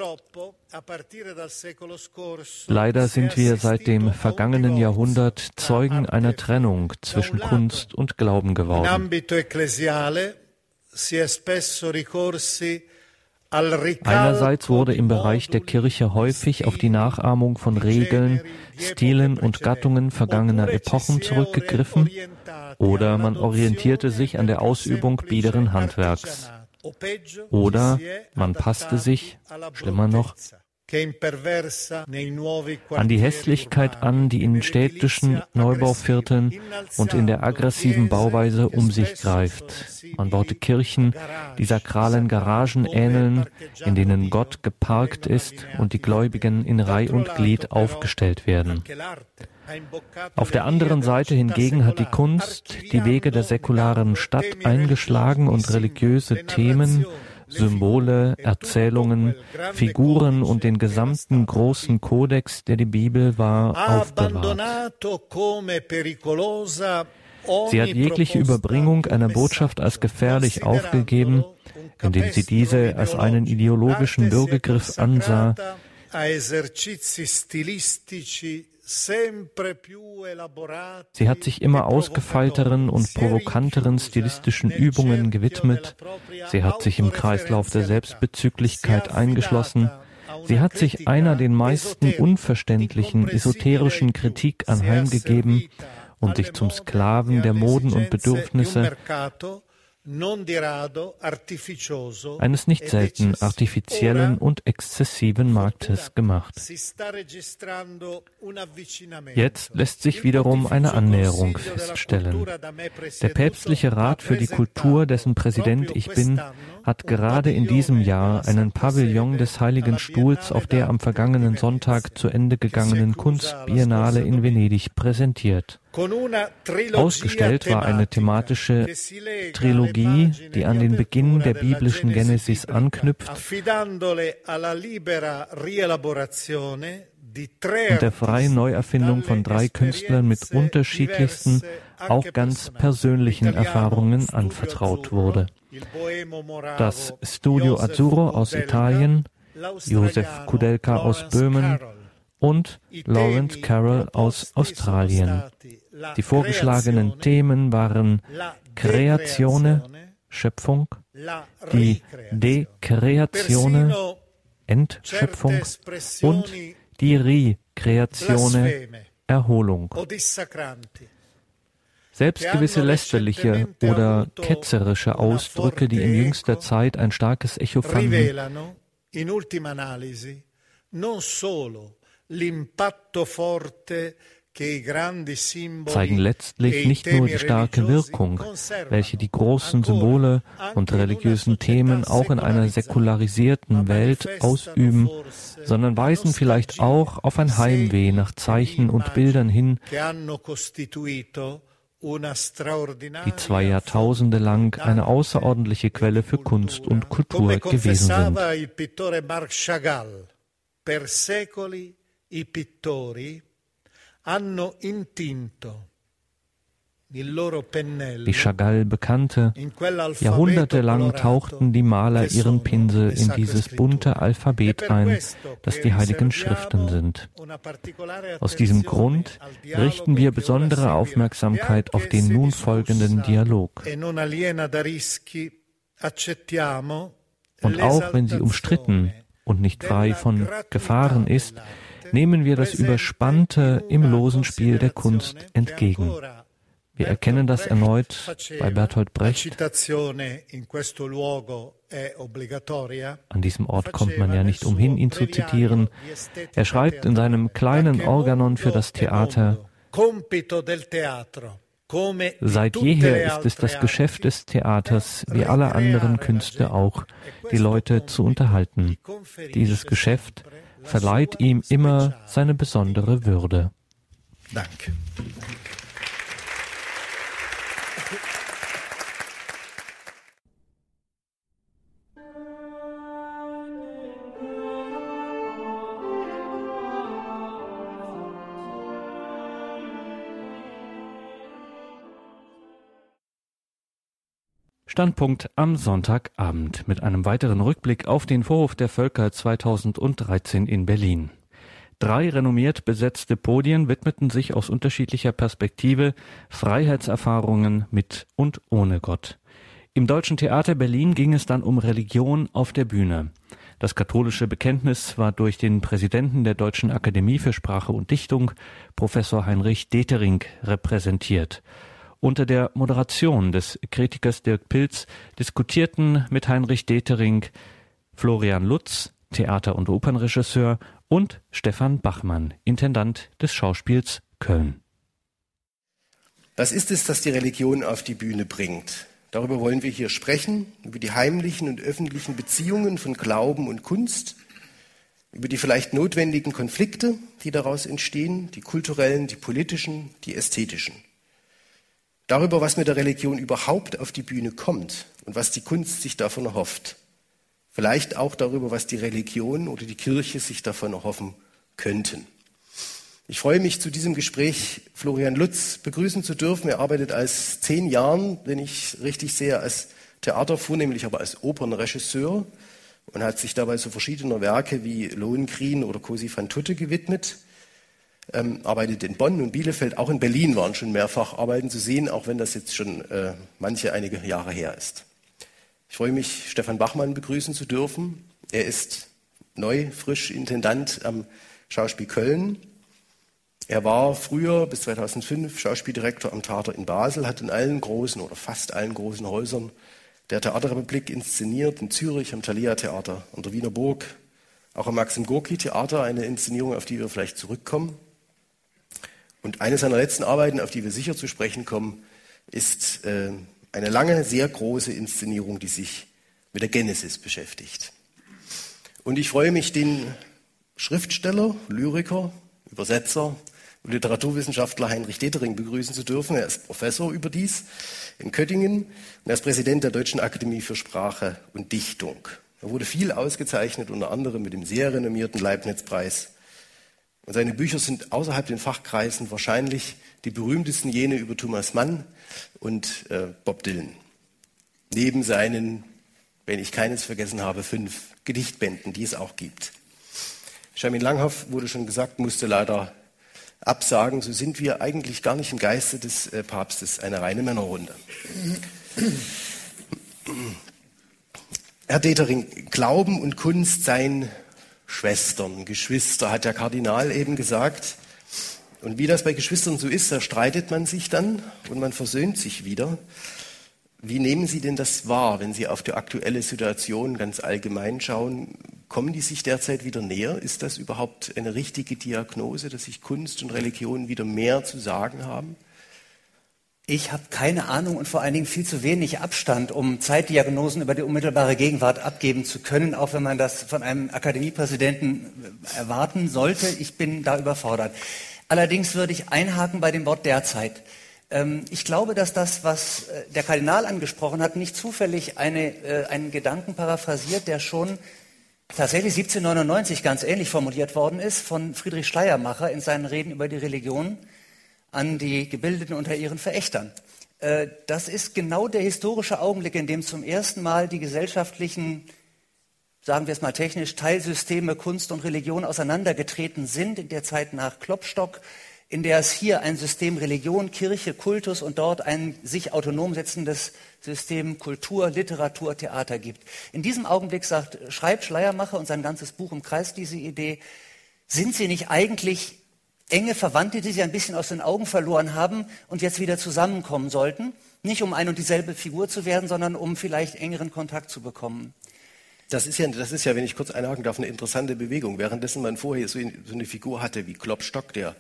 Leider sind wir seit dem vergangenen Jahrhundert Zeugen einer Trennung zwischen Kunst und Glauben geworden. Einerseits wurde im Bereich der Kirche häufig auf die Nachahmung von Regeln, Stilen und Gattungen vergangener Epochen zurückgegriffen oder man orientierte sich an der Ausübung biederen Handwerks. Oder man passte sich, schlimmer noch, an die Hässlichkeit an, die in städtischen Neubauvierteln und in der aggressiven Bauweise um sich greift. Man baute Kirchen, die sakralen Garagen ähneln, in denen Gott geparkt ist und die Gläubigen in Reih und Glied aufgestellt werden. Auf der anderen Seite hingegen hat die Kunst die Wege der säkularen Stadt eingeschlagen und religiöse Themen Symbole, Erzählungen, Figuren und den gesamten großen Kodex, der die Bibel war, aufbewahrt. Sie hat jegliche Überbringung einer Botschaft als gefährlich aufgegeben, indem sie diese als einen ideologischen Bürgergriff ansah, Sie hat sich immer ausgefeilteren und provokanteren stilistischen Übungen gewidmet. Sie hat sich im Kreislauf der Selbstbezüglichkeit eingeschlossen. Sie hat sich einer den meisten unverständlichen esoterischen Kritik anheimgegeben und sich zum Sklaven der Moden und Bedürfnisse eines nicht e selten artifiziellen und exzessiven Marktes gemacht. Jetzt lässt sich wiederum eine Annäherung feststellen. Der päpstliche Rat für die Kultur, dessen Präsident ich bin, hat gerade in diesem Jahr einen Pavillon des Heiligen Stuhls auf der am vergangenen Sonntag zu Ende gegangenen Kunstbiennale in Venedig präsentiert. Ausgestellt war eine thematische Trilogie, die an den Beginn der biblischen Genesis anknüpft und der freien Neuerfindung von drei Künstlern mit unterschiedlichsten, auch ganz persönlichen Erfahrungen anvertraut wurde. Das Studio Azzurro aus Italien, Josef Kudelka aus Böhmen und Lawrence Carroll aus Australien. Die vorgeschlagenen Themen waren Kreatione, Schöpfung, die Dekreatione, Entschöpfung und die Rekreatione, Erholung. Selbst gewisse lästerliche oder ketzerische Ausdrücke, die in jüngster Zeit ein starkes Echo fanden, zeigen letztlich nicht nur die starke Wirkung, welche die großen Symbole und religiösen Themen auch in einer säkularisierten Welt ausüben, sondern weisen vielleicht auch auf ein Heimweh nach Zeichen und Bildern hin, die zwei Jahrtausende lang eine außerordentliche Quelle für Kunst und Kultur gewesen sind. Per secoli i pittori hanno intinto wie Chagall bekannte, jahrhundertelang tauchten die Maler ihren Pinsel in dieses bunte Alphabet e ein, das die heiligen Schriften sind. Aus diesem Grund richten wir besondere Aufmerksamkeit auf den nun folgenden Dialog. E und auch wenn sie umstritten und nicht frei von Gefahren ist, nehmen wir das Überspannte im losen Spiel der Kunst entgegen. Wir erkennen das erneut bei Bertolt Brecht. An diesem Ort kommt man ja nicht umhin, ihn zu zitieren. Er schreibt in seinem kleinen Organon für das Theater, Seit jeher ist es das Geschäft des Theaters, wie aller anderen Künste auch, die Leute zu unterhalten. Dieses Geschäft verleiht ihm immer seine besondere Würde. Danke. Standpunkt am Sonntagabend mit einem weiteren Rückblick auf den Vorhof der Völker 2013 in Berlin. Drei renommiert besetzte Podien widmeten sich aus unterschiedlicher Perspektive Freiheitserfahrungen mit und ohne Gott. Im Deutschen Theater Berlin ging es dann um Religion auf der Bühne. Das katholische Bekenntnis war durch den Präsidenten der Deutschen Akademie für Sprache und Dichtung, Professor Heinrich Detering, repräsentiert. Unter der Moderation des Kritikers Dirk Pilz diskutierten mit Heinrich Detering Florian Lutz, Theater- und Opernregisseur, und Stefan Bachmann, Intendant des Schauspiels Köln. Was ist es, das die Religion auf die Bühne bringt? Darüber wollen wir hier sprechen, über die heimlichen und öffentlichen Beziehungen von Glauben und Kunst, über die vielleicht notwendigen Konflikte, die daraus entstehen, die kulturellen, die politischen, die ästhetischen darüber, was mit der Religion überhaupt auf die Bühne kommt und was die Kunst sich davon erhofft. Vielleicht auch darüber, was die Religion oder die Kirche sich davon erhoffen könnten. Ich freue mich, zu diesem Gespräch Florian Lutz begrüßen zu dürfen. Er arbeitet als zehn Jahren, wenn ich richtig sehe, als Theater, vornehmlich aber als Opernregisseur und hat sich dabei so verschiedener Werke wie Lohengrin oder Cosi van Tutte gewidmet. Ähm, arbeitet in Bonn und Bielefeld, auch in Berlin waren schon mehrfach Arbeiten zu sehen, auch wenn das jetzt schon äh, manche einige Jahre her ist. Ich freue mich, Stefan Bachmann begrüßen zu dürfen. Er ist neu, frisch Intendant am Schauspiel Köln. Er war früher bis 2005 Schauspieldirektor am Theater in Basel, hat in allen großen oder fast allen großen Häusern der Theaterrepublik inszeniert, in Zürich am Thalia Theater, an der Wiener Burg, auch am Maxim Gorki Theater, eine Inszenierung, auf die wir vielleicht zurückkommen. Und eine seiner letzten Arbeiten, auf die wir sicher zu sprechen kommen, ist äh, eine lange, sehr große Inszenierung, die sich mit der Genesis beschäftigt. Und ich freue mich, den Schriftsteller, Lyriker, Übersetzer, Literaturwissenschaftler Heinrich Detering begrüßen zu dürfen. Er ist Professor überdies in Köttingen und er ist Präsident der Deutschen Akademie für Sprache und Dichtung. Er wurde viel ausgezeichnet, unter anderem mit dem sehr renommierten Leibniz-Preis. Und seine Bücher sind außerhalb den Fachkreisen wahrscheinlich die berühmtesten jene über Thomas Mann und äh, Bob Dylan. Neben seinen, wenn ich keines vergessen habe, fünf Gedichtbänden, die es auch gibt. Charmin Langhoff, wurde schon gesagt, musste leider absagen. So sind wir eigentlich gar nicht im Geiste des äh, Papstes, eine reine Männerrunde. Herr Detering, Glauben und Kunst seien Schwestern, Geschwister, hat der Kardinal eben gesagt. Und wie das bei Geschwistern so ist, da streitet man sich dann und man versöhnt sich wieder. Wie nehmen Sie denn das wahr, wenn Sie auf die aktuelle Situation ganz allgemein schauen? Kommen die sich derzeit wieder näher? Ist das überhaupt eine richtige Diagnose, dass sich Kunst und Religion wieder mehr zu sagen haben? Ich habe keine Ahnung und vor allen Dingen viel zu wenig Abstand, um Zeitdiagnosen über die unmittelbare Gegenwart abgeben zu können, auch wenn man das von einem Akademiepräsidenten erwarten sollte. Ich bin da überfordert. Allerdings würde ich einhaken bei dem Wort derzeit. Ähm, ich glaube, dass das, was äh, der Kardinal angesprochen hat, nicht zufällig eine, äh, einen Gedanken paraphrasiert, der schon tatsächlich 1799 ganz ähnlich formuliert worden ist von Friedrich Schleiermacher in seinen Reden über die Religion an die Gebildeten unter ihren Verächtern. Äh, das ist genau der historische Augenblick, in dem zum ersten Mal die gesellschaftlichen, sagen wir es mal technisch, Teilsysteme Kunst und Religion auseinandergetreten sind, in der Zeit nach Klopstock, in der es hier ein System Religion, Kirche, Kultus und dort ein sich autonom setzendes System Kultur, Literatur, Theater gibt. In diesem Augenblick sagt, schreibt Schleiermacher und sein ganzes Buch umkreist diese Idee, sind sie nicht eigentlich enge Verwandte, die sie ein bisschen aus den Augen verloren haben und jetzt wieder zusammenkommen sollten? Nicht um ein und dieselbe Figur zu werden, sondern um vielleicht engeren Kontakt zu bekommen. Das ist, ja, das ist ja, wenn ich kurz einhaken darf, eine interessante Bewegung. Währenddessen man vorher so eine Figur hatte wie Klopstock, der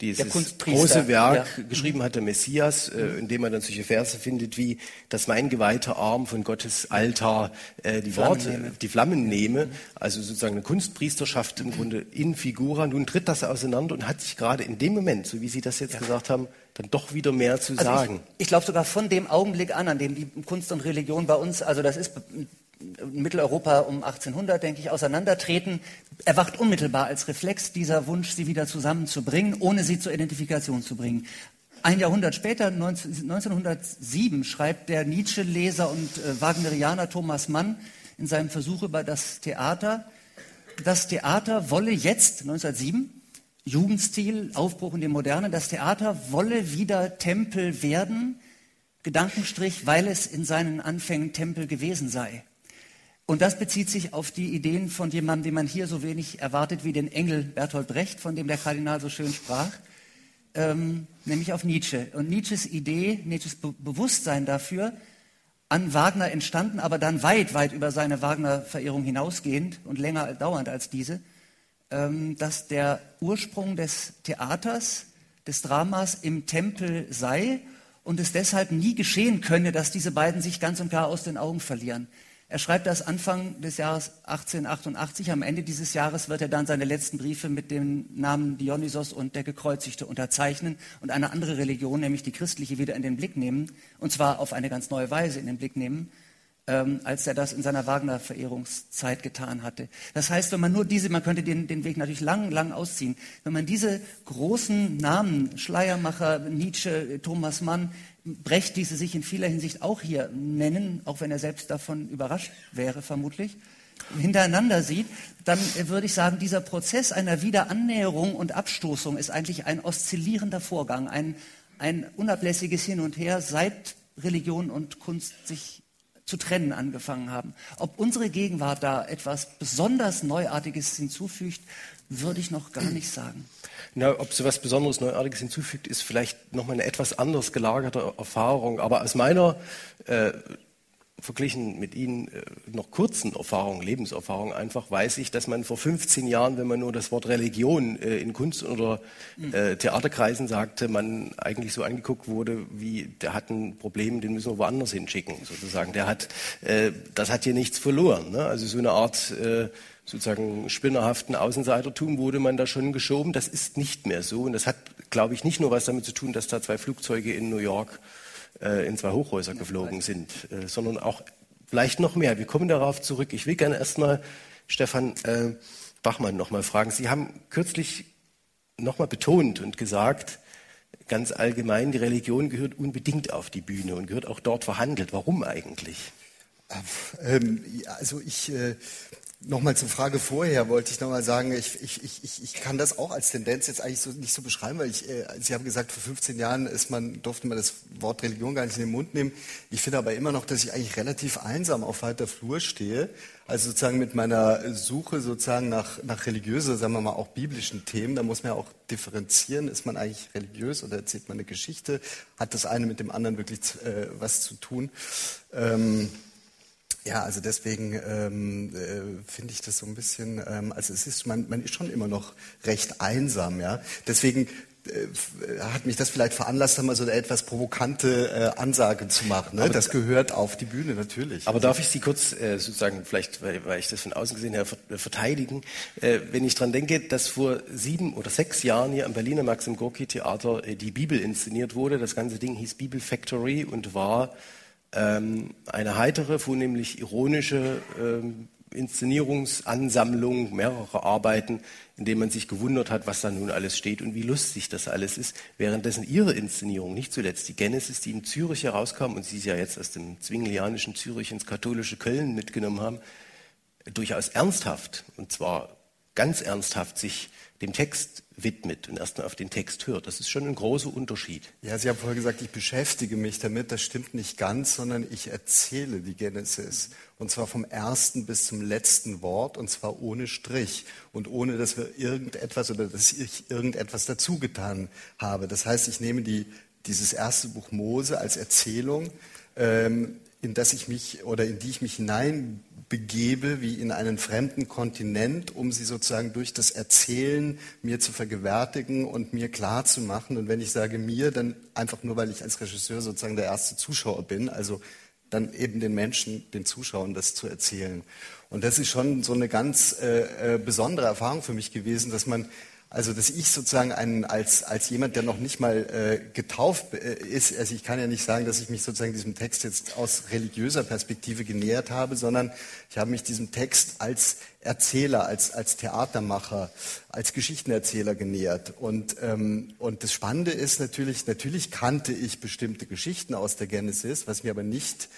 dieses große Werk ja. geschrieben hat, der Messias, äh, in dem man dann solche Verse findet wie, dass mein geweihter Arm von Gottes Altar äh, die Flammen Worte, nehme. die Flammen nehme, also sozusagen eine Kunstpriesterschaft im Grunde in Figura. Nun tritt das auseinander und hat sich gerade in dem Moment, so wie Sie das jetzt ja. gesagt haben, dann doch wieder mehr zu also sagen. Ich, ich glaube sogar von dem Augenblick an, an dem die Kunst und Religion bei uns, also das ist Mitteleuropa um 1800, denke ich, auseinandertreten, erwacht unmittelbar als Reflex dieser Wunsch, sie wieder zusammenzubringen, ohne sie zur Identifikation zu bringen. Ein Jahrhundert später, 1907, schreibt der Nietzsche-Leser und äh, Wagnerianer Thomas Mann in seinem Versuch über das Theater, das Theater wolle jetzt, 1907, Jugendstil, Aufbruch in die Moderne, das Theater wolle wieder Tempel werden, Gedankenstrich, weil es in seinen Anfängen Tempel gewesen sei. Und das bezieht sich auf die Ideen von jemandem, den man hier so wenig erwartet wie den Engel Bertolt Brecht, von dem der Kardinal so schön sprach, ähm, nämlich auf Nietzsche. Und Nietzsches Idee, Nietzsches Be Bewusstsein dafür, an Wagner entstanden, aber dann weit, weit über seine Wagner-Verehrung hinausgehend und länger dauernd als diese, ähm, dass der Ursprung des Theaters, des Dramas im Tempel sei und es deshalb nie geschehen könne, dass diese beiden sich ganz und gar aus den Augen verlieren. Er schreibt das Anfang des Jahres 1888. Am Ende dieses Jahres wird er dann seine letzten Briefe mit dem Namen Dionysos und der Gekreuzigte unterzeichnen und eine andere Religion, nämlich die christliche, wieder in den Blick nehmen. Und zwar auf eine ganz neue Weise in den Blick nehmen. ähm, als er das in seiner Wagner-Verehrungszeit getan hatte. Das heißt, wenn man nur diese, man könnte den, den Weg natürlich lang, lang ausziehen, wenn man diese großen Namen, Schleiermacher, Nietzsche, Thomas Mann, Brecht, die sie sich in vieler Hinsicht auch hier nennen, auch wenn er selbst davon überrascht wäre, vermutlich, hintereinander sieht, dann würde ich sagen, dieser Prozess einer Wiederannäherung und Abstoßung ist eigentlich ein oszillierender Vorgang, ein, ein unablässiges Hin und Her, seit Religion und Kunst sich zu trennen angefangen haben. Ob unsere Gegenwart da etwas besonders Neuartiges hinzufügt, würde ich noch gar nicht sagen. Na, ob sie was Besonderes Neuartiges hinzufügt, ist vielleicht nochmal eine etwas anders gelagerte Erfahrung. Aber aus meiner äh, verglichen mit Ihnen äh, noch kurzen Erfahrungen, Lebenserfahrungen einfach, weiß ich, dass man vor 15 Jahren, wenn man nur das Wort Religion äh, in Kunst- oder hm. äh, Theaterkreisen sagte, man eigentlich so angeguckt wurde, wie der hat ein Problem, den müssen wir woanders hinschicken, sozusagen. Der hat, äh, das hat hier nichts verloren. Ne? Also so eine Art äh, sozusagen spinnerhaften Außenseitertum wurde man da schon geschoben. Das ist nicht mehr so. Und das hat, glaube ich, nicht nur was damit zu tun, dass da zwei Flugzeuge in New York äh, in zwei Hochhäuser geflogen sind, äh, sondern auch vielleicht noch mehr. Wir kommen darauf zurück. Ich will gerne erstmal Stefan äh, Bachmann nochmal fragen. Sie haben kürzlich nochmal betont und gesagt, ganz allgemein, die Religion gehört unbedingt auf die Bühne und gehört auch dort verhandelt. Warum eigentlich? Ähm, also ich äh, Nochmal zur Frage vorher wollte ich nochmal sagen, ich, ich, ich, ich kann das auch als Tendenz jetzt eigentlich so, nicht so beschreiben, weil ich, äh, Sie haben gesagt, vor 15 Jahren ist man, durfte man das Wort Religion gar nicht in den Mund nehmen. Ich finde aber immer noch, dass ich eigentlich relativ einsam auf weiter Flur stehe. Also sozusagen mit meiner Suche sozusagen nach, nach religiöse, sagen wir mal auch biblischen Themen, da muss man ja auch differenzieren, ist man eigentlich religiös oder erzählt man eine Geschichte? Hat das eine mit dem anderen wirklich äh, was zu tun? Ähm, ja, also deswegen ähm, äh, finde ich das so ein bisschen, ähm, also es ist, man, man ist schon immer noch recht einsam, ja. Deswegen äh, hat mich das vielleicht veranlasst, einmal so eine etwas provokante äh, Ansage zu machen. Ne? Das gehört auf die Bühne natürlich. Aber darf ich Sie kurz äh, sozusagen, vielleicht, weil, weil ich das von außen gesehen habe, verteidigen? Äh, wenn ich dran denke, dass vor sieben oder sechs Jahren hier am Berliner Maxim Gorki Theater äh, die Bibel inszeniert wurde. Das ganze Ding hieß Bibel Factory und war ähm, eine heitere, vornehmlich ironische ähm, Inszenierungsansammlung mehrerer Arbeiten, in denen man sich gewundert hat, was da nun alles steht und wie lustig das alles ist. Währenddessen ihre Inszenierung, nicht zuletzt die Genesis, die in Zürich herauskam und Sie sie ja jetzt aus dem zwinglianischen Zürich ins katholische Köln mitgenommen haben, durchaus ernsthaft, und zwar ganz ernsthaft sich dem Text widmet und erstmal auf den Text hört. Das ist schon ein großer Unterschied. Ja, Sie haben vorher gesagt, ich beschäftige mich damit. Das stimmt nicht ganz, sondern ich erzähle die Genesis. Und zwar vom ersten bis zum letzten Wort und zwar ohne Strich und ohne, dass wir irgendetwas oder dass ich irgendetwas dazugetan habe. Das heißt, ich nehme die, dieses erste Buch Mose als Erzählung, ähm, in das ich mich oder in die ich mich hinein begebe wie in einen fremden Kontinent, um sie sozusagen durch das Erzählen mir zu vergewärtigen und mir klar zu machen. Und wenn ich sage mir, dann einfach nur, weil ich als Regisseur sozusagen der erste Zuschauer bin, also dann eben den Menschen, den Zuschauern das zu erzählen. Und das ist schon so eine ganz äh, äh besondere Erfahrung für mich gewesen, dass man also, dass ich sozusagen einen, als, als jemand, der noch nicht mal äh, getauft äh, ist, also ich kann ja nicht sagen, dass ich mich sozusagen diesem Text jetzt aus religiöser Perspektive genähert habe, sondern ich habe mich diesem Text als Erzähler, als, als Theatermacher, als Geschichtenerzähler genähert. Und, ähm, und das Spannende ist natürlich, natürlich kannte ich bestimmte Geschichten aus der Genesis, was mir aber nicht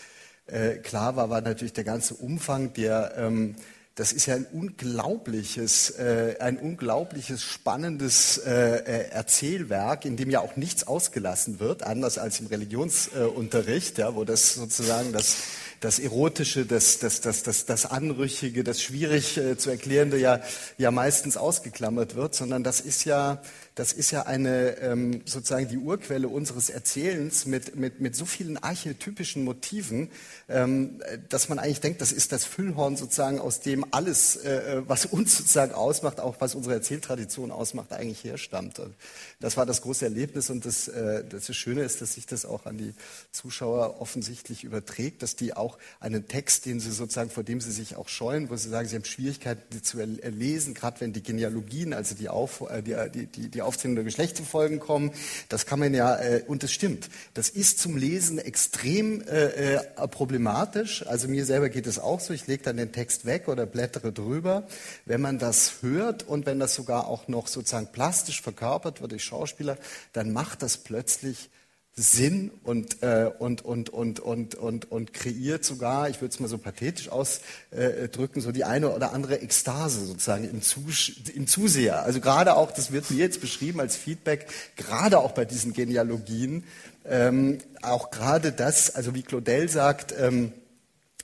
äh, klar war, war natürlich der ganze Umfang der ähm, das ist ja ein unglaubliches, äh, ein unglaubliches spannendes äh, äh, Erzählwerk, in dem ja auch nichts ausgelassen wird, anders als im Religionsunterricht, ja, wo das sozusagen das das Erotische, das, das, das, das, das Anrüchige, das schwierig äh, zu erklärende ja, ja meistens ausgeklammert wird, sondern das ist ja das ist ja eine, ähm, sozusagen die Urquelle unseres Erzählens mit, mit, mit so vielen archetypischen Motiven, ähm, dass man eigentlich denkt, das ist das Füllhorn sozusagen, aus dem alles, äh, was uns sozusagen ausmacht, auch was unsere Erzähltradition ausmacht, eigentlich herstammt. Und das war das große Erlebnis und das, äh, das Schöne ist, dass sich das auch an die Zuschauer offensichtlich überträgt, dass die auch einen Text, den sie sozusagen, vor dem sie sich auch scheuen, wo sie sagen, sie haben Schwierigkeiten, zu lesen, gerade wenn die Genealogien, also die, Auf, äh, die, die, die die Aufzählung der Geschlechtsfolgen kommen. Das kann man ja, äh, und das stimmt. Das ist zum Lesen extrem äh, äh, problematisch. Also mir selber geht es auch so. Ich lege dann den Text weg oder blättere drüber. Wenn man das hört und wenn das sogar auch noch sozusagen plastisch verkörpert wird durch Schauspieler, dann macht das plötzlich Sinn und, äh, und, und, und, und, und, und kreiert sogar, ich würde es mal so pathetisch ausdrücken, so die eine oder andere Ekstase sozusagen im, Zus im Zuseher. Also gerade auch, das wird mir jetzt beschrieben als Feedback, gerade auch bei diesen Genealogien, ähm, auch gerade das, also wie Claudel sagt, ähm,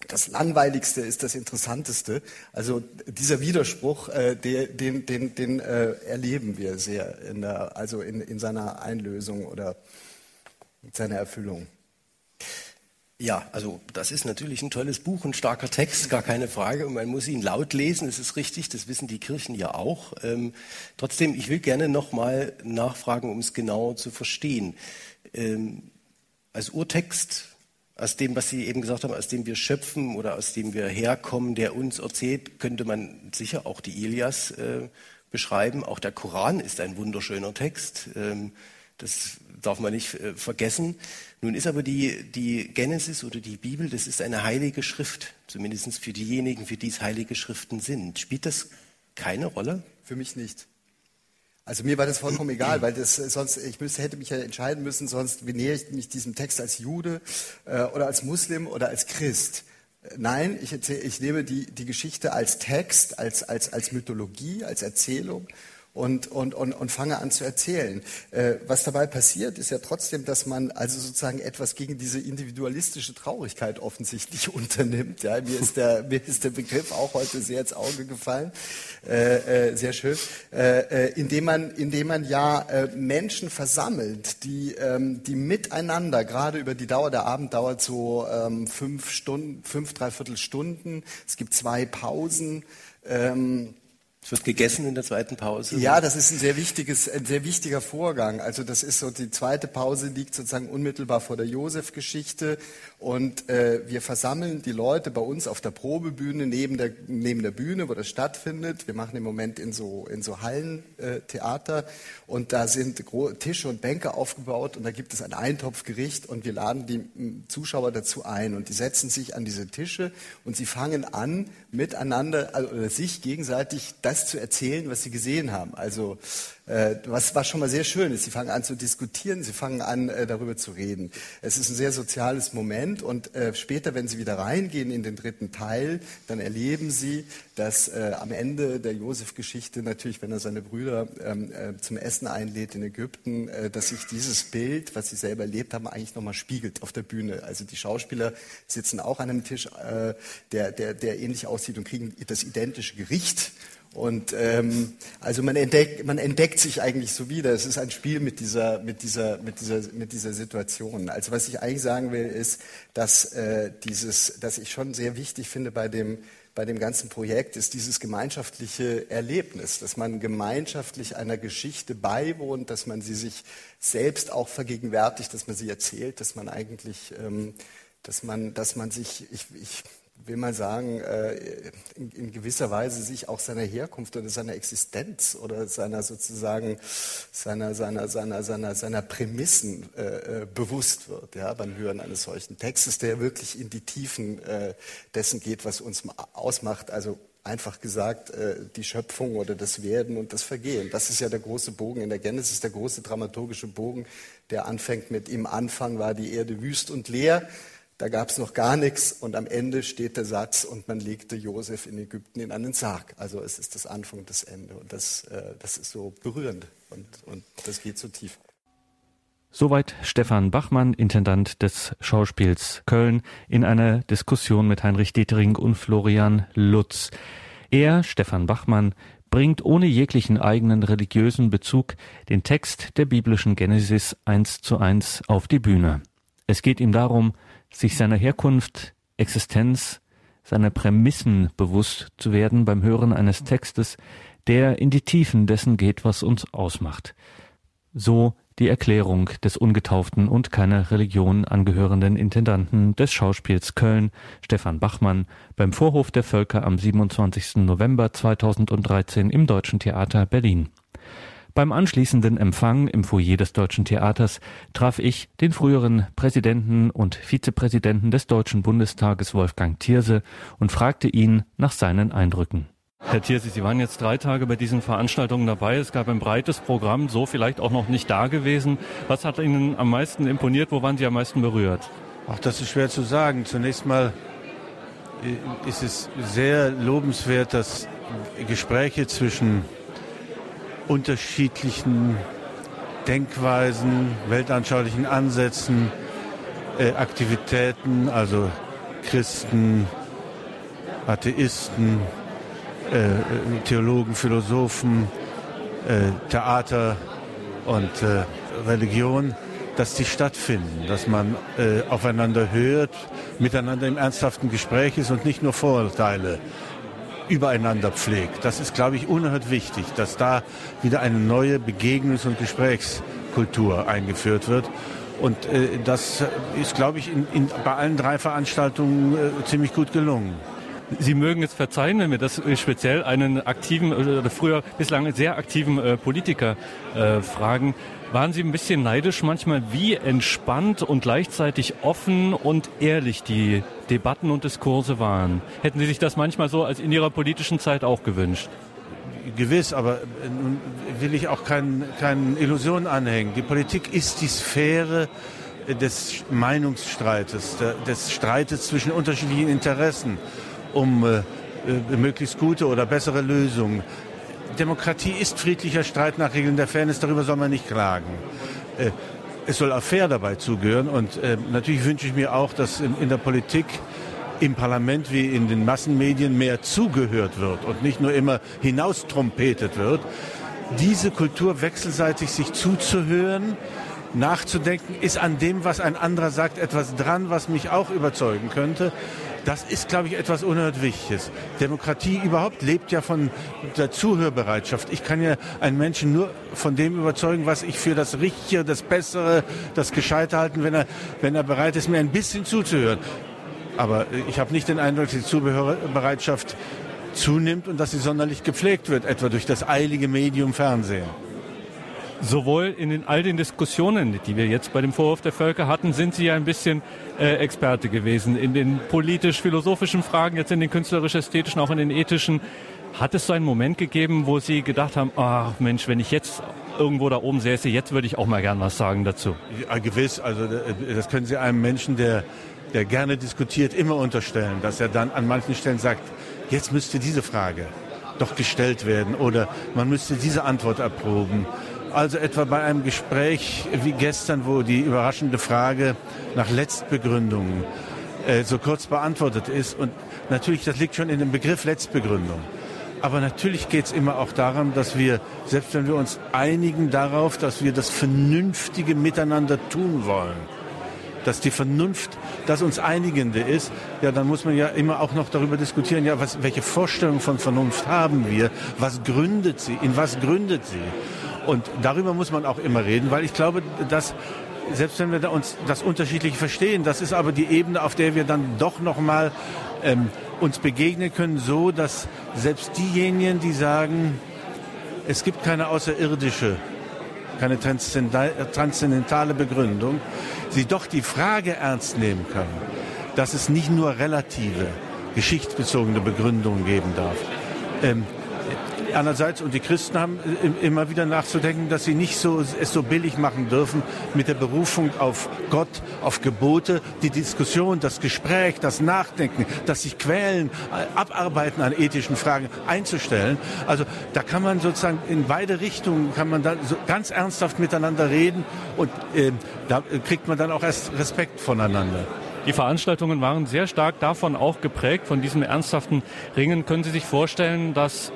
das Langweiligste ist das Interessanteste. Also dieser Widerspruch, äh, den, den, den, äh, erleben wir sehr in der, also in, in seiner Einlösung oder mit seiner Erfüllung. Ja, also das ist natürlich ein tolles Buch, ein starker Text, gar keine Frage. Und man muss ihn laut lesen, das ist richtig, das wissen die Kirchen ja auch. Ähm, trotzdem, ich will gerne nochmal nachfragen, um es genau zu verstehen. Ähm, als Urtext, aus dem, was Sie eben gesagt haben, aus dem wir schöpfen oder aus dem wir herkommen, der uns erzählt, könnte man sicher auch die Ilias äh, beschreiben. Auch der Koran ist ein wunderschöner Text. Ähm, das darf man nicht äh, vergessen. Nun ist aber die, die Genesis oder die Bibel, das ist eine heilige Schrift, zumindest für diejenigen, für die es heilige Schriften sind. Spielt das keine Rolle? Für mich nicht. Also mir war das vollkommen egal, weil das äh, sonst ich müsste, hätte mich ja entscheiden müssen, sonst wie nähere ich mich diesem Text als Jude äh, oder als Muslim oder als Christ. Nein, ich, erzähle, ich nehme die, die Geschichte als Text, als, als, als Mythologie, als Erzählung und, und, und, und fange an zu erzählen. Äh, was dabei passiert, ist ja trotzdem, dass man also sozusagen etwas gegen diese individualistische Traurigkeit offensichtlich unternimmt. Ja, mir, ist der, mir ist der Begriff auch heute sehr ins Auge gefallen, äh, äh, sehr schön, äh, äh indem, man, indem man ja äh, Menschen versammelt, die, ähm, die miteinander, gerade über die Dauer, der Abend dauert so ähm, fünf Stunden, fünf, dreiviertel Stunden, es gibt zwei Pausen, ähm, es wird gegessen in der zweiten Pause. Ja, das ist ein sehr wichtiges, ein sehr wichtiger Vorgang. Also das ist so die zweite Pause liegt sozusagen unmittelbar vor der Josef-Geschichte und äh, wir versammeln die Leute bei uns auf der Probebühne neben der neben der Bühne, wo das stattfindet. Wir machen im Moment in so in so Hallentheater äh, und da sind Tische und Bänke aufgebaut und da gibt es ein Eintopfgericht und wir laden die Zuschauer dazu ein und die setzen sich an diese Tische und sie fangen an miteinander also, oder sich gegenseitig das zu erzählen, was sie gesehen haben. Also was, was schon mal sehr schön ist. Sie fangen an zu diskutieren, sie fangen an äh, darüber zu reden. Es ist ein sehr soziales Moment und äh, später, wenn sie wieder reingehen in den dritten Teil, dann erleben sie, dass äh, am Ende der Josef-Geschichte natürlich, wenn er seine Brüder ähm, äh, zum Essen einlädt in Ägypten, äh, dass sich dieses Bild, was sie selber erlebt haben, eigentlich nochmal spiegelt auf der Bühne. Also die Schauspieler sitzen auch an einem Tisch, äh, der, der, der ähnlich aussieht und kriegen das identische Gericht und ähm, also man entdeckt, man entdeckt sich eigentlich so wieder. Es ist ein Spiel mit dieser, mit dieser, mit dieser, mit dieser Situation. Also was ich eigentlich sagen will, ist, dass äh, dieses, dass ich schon sehr wichtig finde bei dem bei dem ganzen Projekt ist dieses gemeinschaftliche Erlebnis, dass man gemeinschaftlich einer Geschichte beiwohnt, dass man sie sich selbst auch vergegenwärtigt, dass man sie erzählt, dass man eigentlich, ähm, dass man, dass man sich, ich, ich will mal sagen, äh, in, in, gewisser Weise sich auch seiner Herkunft oder seiner Existenz oder seiner sozusagen seiner, seiner, seiner, seiner, seiner Prämissen äh, äh, bewusst wird, ja, beim Hören eines solchen Textes, der wirklich in die Tiefen äh, dessen geht, was uns ausmacht. Also einfach gesagt, äh, die Schöpfung oder das Werden und das Vergehen. Das ist ja der große Bogen in der Genesis, der große dramaturgische Bogen, der anfängt mit im Anfang war die Erde wüst und leer da gab es noch gar nichts und am Ende steht der Satz und man legte Josef in Ägypten in einen Sarg. Also es ist das Anfang und das Ende und das, äh, das ist so berührend und, und das geht so tief. Soweit Stefan Bachmann, Intendant des Schauspiels Köln, in einer Diskussion mit Heinrich Detering und Florian Lutz. Er, Stefan Bachmann, bringt ohne jeglichen eigenen religiösen Bezug den Text der biblischen Genesis eins zu eins auf die Bühne. Es geht ihm darum, sich seiner Herkunft, Existenz, seiner Prämissen bewusst zu werden beim Hören eines Textes, der in die Tiefen dessen geht, was uns ausmacht. So die Erklärung des ungetauften und keiner Religion angehörenden Intendanten des Schauspiels Köln, Stefan Bachmann, beim Vorhof der Völker am 27. November 2013 im Deutschen Theater Berlin. Beim anschließenden Empfang im Foyer des Deutschen Theaters traf ich den früheren Präsidenten und Vizepräsidenten des Deutschen Bundestages Wolfgang Thierse und fragte ihn nach seinen Eindrücken. Herr Thierse, Sie waren jetzt drei Tage bei diesen Veranstaltungen dabei. Es gab ein breites Programm, so vielleicht auch noch nicht da gewesen. Was hat Ihnen am meisten imponiert? Wo waren Sie am meisten berührt? Ach, das ist schwer zu sagen. Zunächst mal äh, ist es sehr lobenswert, dass Gespräche zwischen unterschiedlichen Denkweisen, weltanschaulichen Ansätzen, äh, Aktivitäten, also Christen, Atheisten, äh, Theologen, Philosophen, äh, Theater und äh, Religion, dass die stattfinden, dass man äh, aufeinander hört, miteinander im ernsthaften Gespräch ist und nicht nur Vorurteile übereinander pflegt. Das ist, glaube ich, unerhört wichtig, dass da wieder eine neue Begegnungs- und Gesprächskultur eingeführt wird. Und äh, das ist, glaube ich, in, in, bei allen drei Veranstaltungen äh, ziemlich gut gelungen. Sie mögen es verzeihen, wenn wir das äh, speziell einen aktiven oder früher bislang sehr aktiven äh, Politiker äh, fragen. Waren Sie ein bisschen neidisch manchmal, wie entspannt und gleichzeitig offen und ehrlich die Debatten und Diskurse waren? Hätten Sie sich das manchmal so als in Ihrer politischen Zeit auch gewünscht? Gewiss, aber äh, nun will ich auch keinen kein Illusionen anhängen. Die Politik ist die Sphäre des Meinungsstreites, des Streites zwischen unterschiedlichen Interessen um äh, äh, möglichst gute oder bessere Lösungen. Demokratie ist friedlicher Streit nach Regeln der Fairness, darüber soll man nicht klagen. Äh, es soll auch fair dabei zugehören und äh, natürlich wünsche ich mir auch, dass in, in der Politik im Parlament wie in den Massenmedien mehr zugehört wird und nicht nur immer hinaustrompetet wird. Diese Kultur wechselseitig sich zuzuhören, nachzudenken, ist an dem, was ein anderer sagt, etwas dran, was mich auch überzeugen könnte. Das ist, glaube ich, etwas unerhört Wichtiges. Demokratie überhaupt lebt ja von der Zuhörbereitschaft. Ich kann ja einen Menschen nur von dem überzeugen, was ich für das Richtige, das Bessere, das Gescheite halten, wenn er, wenn er bereit ist, mir ein bisschen zuzuhören. Aber ich habe nicht den Eindruck, dass die Zuhörbereitschaft zunimmt und dass sie sonderlich gepflegt wird, etwa durch das eilige Medium Fernsehen. Sowohl in den, all den Diskussionen, die wir jetzt bei dem Vorwurf der Völker hatten, sind Sie ja ein bisschen äh, Experte gewesen. In den politisch-philosophischen Fragen, jetzt in den künstlerisch-ästhetischen, auch in den ethischen. Hat es so einen Moment gegeben, wo Sie gedacht haben, ach Mensch, wenn ich jetzt irgendwo da oben säße, jetzt würde ich auch mal gern was sagen dazu? Ja, gewiss, also äh, das können Sie einem Menschen, der, der gerne diskutiert, immer unterstellen, dass er dann an manchen Stellen sagt, jetzt müsste diese Frage doch gestellt werden oder man müsste diese Antwort erproben. Also etwa bei einem Gespräch wie gestern, wo die überraschende Frage nach Letztbegründung äh, so kurz beantwortet ist. Und natürlich, das liegt schon in dem Begriff Letztbegründung. Aber natürlich geht es immer auch darum, dass wir, selbst wenn wir uns einigen darauf, dass wir das vernünftige Miteinander tun wollen, dass die Vernunft das uns Einigende ist, ja, dann muss man ja immer auch noch darüber diskutieren, ja, was, welche Vorstellung von Vernunft haben wir, was gründet sie, in was gründet sie. Und darüber muss man auch immer reden, weil ich glaube, dass selbst wenn wir uns das unterschiedlich verstehen, das ist aber die Ebene, auf der wir dann doch noch mal ähm, uns begegnen können, so dass selbst diejenigen, die sagen, es gibt keine außerirdische, keine transzendentale Begründung, sie doch die Frage ernst nehmen können, dass es nicht nur relative, geschichtsbezogene Begründungen geben darf. Ähm, Einerseits, und die Christen haben äh, immer wieder nachzudenken, dass sie nicht so, es so billig machen dürfen, mit der Berufung auf Gott, auf Gebote, die Diskussion, das Gespräch, das Nachdenken, das sich quälen, äh, abarbeiten an ethischen Fragen einzustellen. Also da kann man sozusagen in beide Richtungen, kann man da so ganz ernsthaft miteinander reden und äh, da kriegt man dann auch erst Respekt voneinander. Die Veranstaltungen waren sehr stark davon auch geprägt, von diesem ernsthaften Ringen. Können Sie sich vorstellen, dass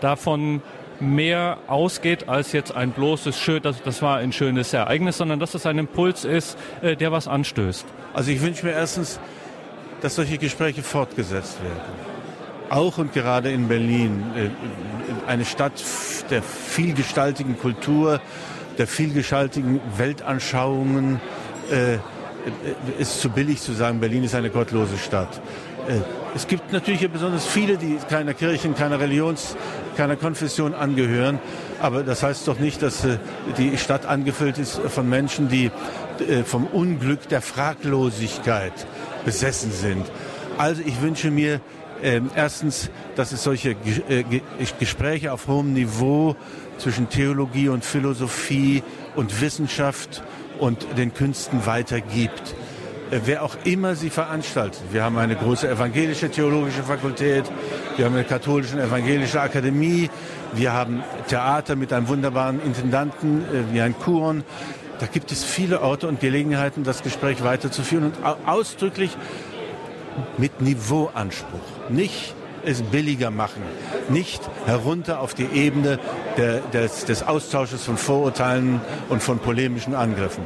davon mehr ausgeht als jetzt ein bloßes schön, das, das war ein schönes Ereignis, sondern dass es ein Impuls ist, äh, der was anstößt. Also ich wünsche mir erstens, dass solche Gespräche fortgesetzt werden. Auch und gerade in Berlin, äh, eine Stadt der vielgestaltigen Kultur, der vielgestaltigen Weltanschauungen, äh, ist zu billig zu sagen, Berlin ist eine gottlose Stadt. Äh, es gibt natürlich besonders viele, die keiner Kirchen, keiner Religions, keiner Konfession angehören. Aber das heißt doch nicht, dass äh, die Stadt angefüllt ist von Menschen, die äh, vom Unglück der Fraglosigkeit besessen sind. Also ich wünsche mir äh, erstens, dass es solche Gespräche auf hohem Niveau zwischen Theologie und Philosophie und Wissenschaft und den Künsten weitergibt. Äh, wer auch immer sie veranstaltet. Wir haben eine große evangelische theologische Fakultät, wir haben eine katholische evangelische Akademie, wir haben Theater mit einem wunderbaren Intendanten äh, wie ein Kuron. Da gibt es viele Orte und Gelegenheiten, das Gespräch weiterzuführen und ausdrücklich mit Niveauanspruch. Nicht es billiger machen, nicht herunter auf die Ebene der, des, des Austausches von Vorurteilen und von polemischen Angriffen.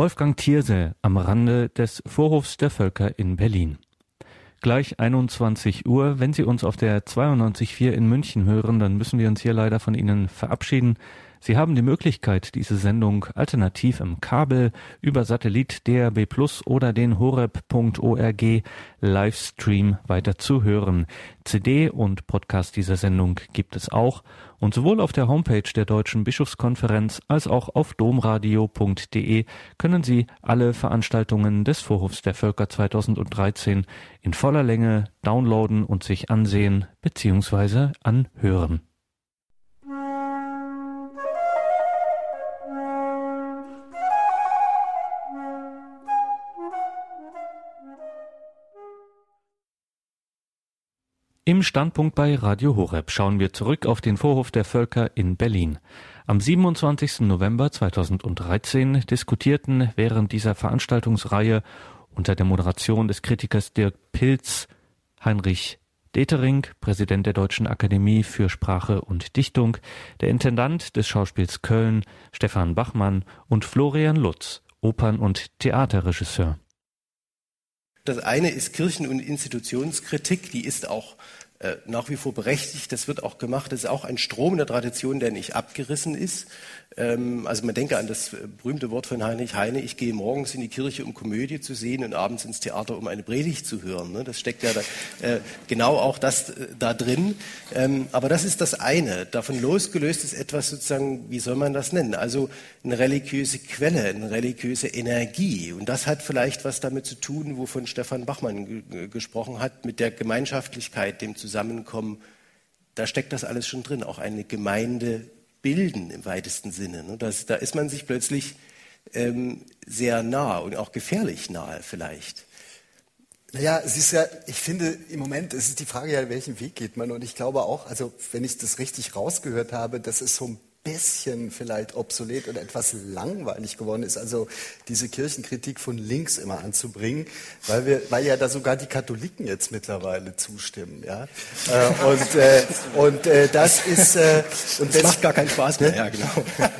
Wolfgang Thierse am Rande des Vorhofs der Völker in Berlin. Gleich 21 Uhr. Wenn Sie uns auf der 92.4 in München hören, dann müssen wir uns hier leider von Ihnen verabschieden. Sie haben die Möglichkeit, diese Sendung alternativ im Kabel über Satellit DRB Plus oder den horeb.org Livestream weiter zu hören. CD und Podcast dieser Sendung gibt es auch und sowohl auf der Homepage der Deutschen Bischofskonferenz als auch auf domradio.de können Sie alle Veranstaltungen des Vorhofs der Völker 2013 in voller Länge downloaden und sich ansehen bzw. anhören. Im Standpunkt bei Radio Horeb schauen wir zurück auf den Vorhof der Völker in Berlin. Am 27. November 2013 diskutierten während dieser Veranstaltungsreihe unter der Moderation des Kritikers Dirk Pilz Heinrich Detering, Präsident der Deutschen Akademie für Sprache und Dichtung, der Intendant des Schauspiels Köln, Stefan Bachmann und Florian Lutz, Opern- und Theaterregisseur. Das eine ist Kirchen- und Institutionskritik, die ist auch äh, nach wie vor berechtigt. Das wird auch gemacht. Das ist auch ein Strom der Tradition, der nicht abgerissen ist. Ähm, also man denke an das berühmte Wort von Heinrich Heine, ich gehe morgens in die Kirche, um Komödie zu sehen und abends ins Theater, um eine Predigt zu hören. Ne? Das steckt ja da, äh, genau auch das äh, da drin. Ähm, aber das ist das eine. Davon losgelöst ist etwas sozusagen, wie soll man das nennen? Also eine religiöse Quelle, eine religiöse Energie. Und das hat vielleicht was damit zu tun, wovon Stefan Bachmann gesprochen hat, mit der Gemeinschaftlichkeit, dem Zusammenkommen. Da steckt das alles schon drin, auch eine Gemeinde bilden im weitesten Sinne. Ne? Das, da ist man sich plötzlich ähm, sehr nah und auch gefährlich nahe vielleicht. Naja, es ist ja, ich finde im Moment, es ist die Frage ja, welchen Weg geht man. Und ich glaube auch, also wenn ich das richtig rausgehört habe, dass es so ein bisschen vielleicht obsolet oder etwas langweilig geworden ist, also diese Kirchenkritik von links immer anzubringen, weil wir, weil ja da sogar die Katholiken jetzt mittlerweile zustimmen, ja. Äh, und äh, und äh, das ist äh, und das, das macht gar keinen Spaß mehr, ne? ja genau.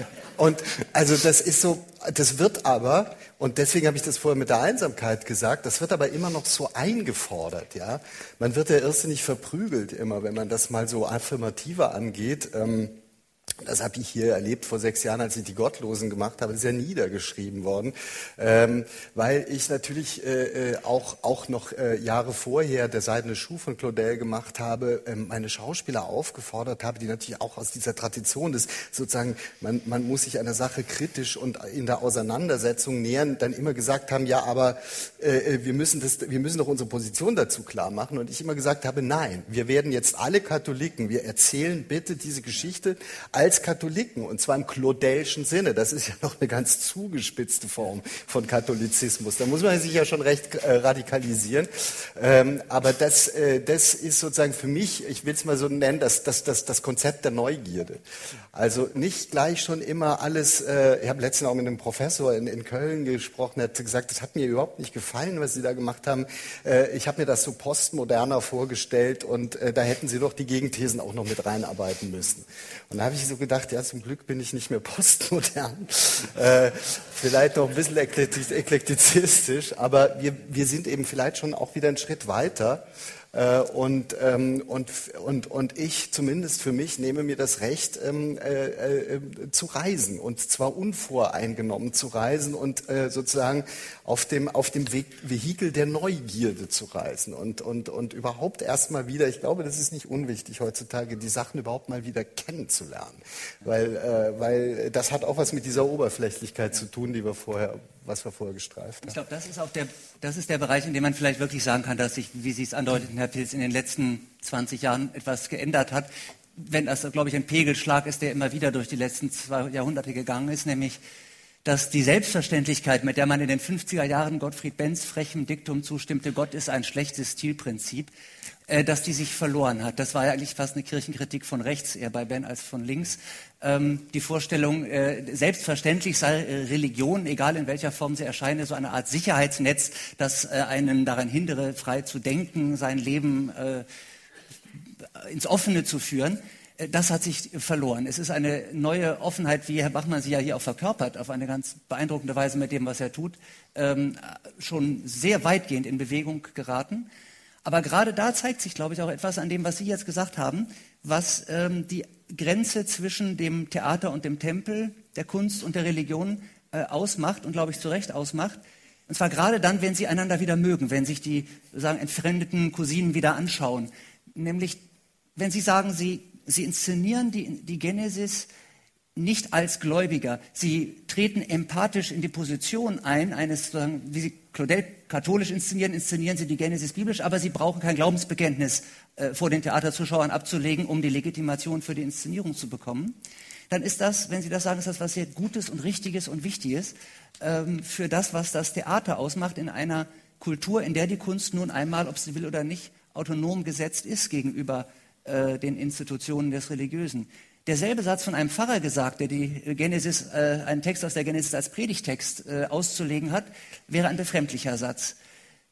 Und also das ist so, das wird aber, und deswegen habe ich das vorher mit der Einsamkeit gesagt, das wird aber immer noch so eingefordert, ja. Man wird ja irrsinnig verprügelt immer, wenn man das mal so affirmativer angeht. Ähm, das habe ich hier erlebt vor sechs Jahren, als ich die Gottlosen gemacht habe. Das ist ja niedergeschrieben worden, ähm, weil ich natürlich äh, äh, auch, auch noch äh, Jahre vorher der Seidene Schuh von Claudel gemacht habe, ähm, meine Schauspieler aufgefordert habe, die natürlich auch aus dieser Tradition des sozusagen, man, man muss sich einer Sache kritisch und in der Auseinandersetzung nähern, dann immer gesagt haben, ja, aber äh, äh, wir, müssen das, wir müssen doch unsere Position dazu klar machen. Und ich immer gesagt habe, nein, wir werden jetzt alle Katholiken, wir erzählen bitte diese Geschichte als Katholiken, und zwar im Claudelschen Sinne. Das ist ja noch eine ganz zugespitzte Form von Katholizismus. Da muss man sich ja schon recht äh, radikalisieren. Ähm, aber das, äh, das ist sozusagen für mich, ich will es mal so nennen, das, das, das, das Konzept der Neugierde. Also nicht gleich schon immer alles, äh, ich habe letztens auch mit einem Professor in, in Köln gesprochen, der hat gesagt, das hat mir überhaupt nicht gefallen, was Sie da gemacht haben. Äh, ich habe mir das so postmoderner vorgestellt und äh, da hätten Sie doch die Gegenthesen auch noch mit reinarbeiten müssen. Und da habe ich so gedacht, ja, zum Glück bin ich nicht mehr postmodern. äh, vielleicht noch ein bisschen eklektizistisch, aber wir, wir sind eben vielleicht schon auch wieder einen Schritt weiter. Äh, und, ähm, und, und, und ich, zumindest für mich, nehme mir das Recht, ähm, äh, äh, zu reisen. Und zwar unvoreingenommen zu reisen und äh, sozusagen auf dem, auf dem Weg, Vehikel der Neugierde zu reisen. Und, und, und überhaupt erstmal wieder, ich glaube, das ist nicht unwichtig heutzutage, die Sachen überhaupt mal wieder kennenzulernen. Weil, äh, weil das hat auch was mit dieser Oberflächlichkeit zu tun, die wir vorher was wir vorher gestreift haben. Ich glaube, das ist auch der, das ist der Bereich, in dem man vielleicht wirklich sagen kann, dass sich, wie Sie es andeuteten, Herr Pilz, in den letzten 20 Jahren etwas geändert hat. Wenn das, glaube ich, ein Pegelschlag ist, der immer wieder durch die letzten zwei Jahrhunderte gegangen ist, nämlich, dass die Selbstverständlichkeit, mit der man in den 50er Jahren Gottfried Benz frechem Diktum zustimmte, Gott ist ein schlechtes Stilprinzip, äh, dass die sich verloren hat. Das war ja eigentlich fast eine Kirchenkritik von rechts, eher bei Ben als von links. Ähm, die Vorstellung, äh, selbstverständlich sei äh, Religion, egal in welcher Form sie erscheine, so eine Art Sicherheitsnetz, das äh, einen daran hindere, frei zu denken, sein Leben äh, ins Offene zu führen. Das hat sich verloren. Es ist eine neue Offenheit, wie Herr Bachmann sie ja hier auch verkörpert, auf eine ganz beeindruckende Weise mit dem, was er tut, ähm, schon sehr weitgehend in Bewegung geraten. Aber gerade da zeigt sich, glaube ich, auch etwas an dem, was Sie jetzt gesagt haben, was ähm, die Grenze zwischen dem Theater und dem Tempel, der Kunst und der Religion äh, ausmacht und, glaube ich, zu Recht ausmacht. Und zwar gerade dann, wenn sie einander wieder mögen, wenn sich die sagen, entfremdeten Cousinen wieder anschauen. Nämlich, wenn sie sagen, sie, sie inszenieren die, die Genesis nicht als Gläubiger. Sie treten empathisch in die Position ein, eines, wie Sie Claudel katholisch inszenieren, inszenieren Sie die Genesis biblisch, aber Sie brauchen kein Glaubensbekenntnis äh, vor den Theaterzuschauern abzulegen, um die Legitimation für die Inszenierung zu bekommen. Dann ist das, wenn Sie das sagen, ist das was sehr Gutes und Richtiges und Wichtiges ähm, für das, was das Theater ausmacht in einer Kultur, in der die Kunst nun einmal, ob sie will oder nicht, autonom gesetzt ist gegenüber äh, den Institutionen des Religiösen derselbe Satz von einem Pfarrer gesagt, der die Genesis, äh, einen Text aus der Genesis als Predigtext äh, auszulegen hat, wäre ein befremdlicher Satz.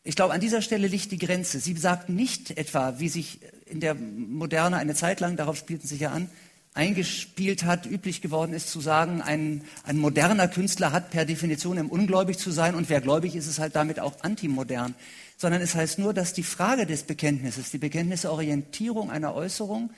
Ich glaube, an dieser Stelle liegt die Grenze. Sie sagt nicht etwa, wie sich in der Moderne eine Zeit lang, darauf spielten Sie ja an, eingespielt hat, üblich geworden ist zu sagen, ein, ein moderner Künstler hat per Definition im ungläubig zu sein und wer gläubig ist, ist halt damit auch antimodern. Sondern es heißt nur, dass die Frage des Bekenntnisses, die Bekenntnisorientierung einer Äußerung,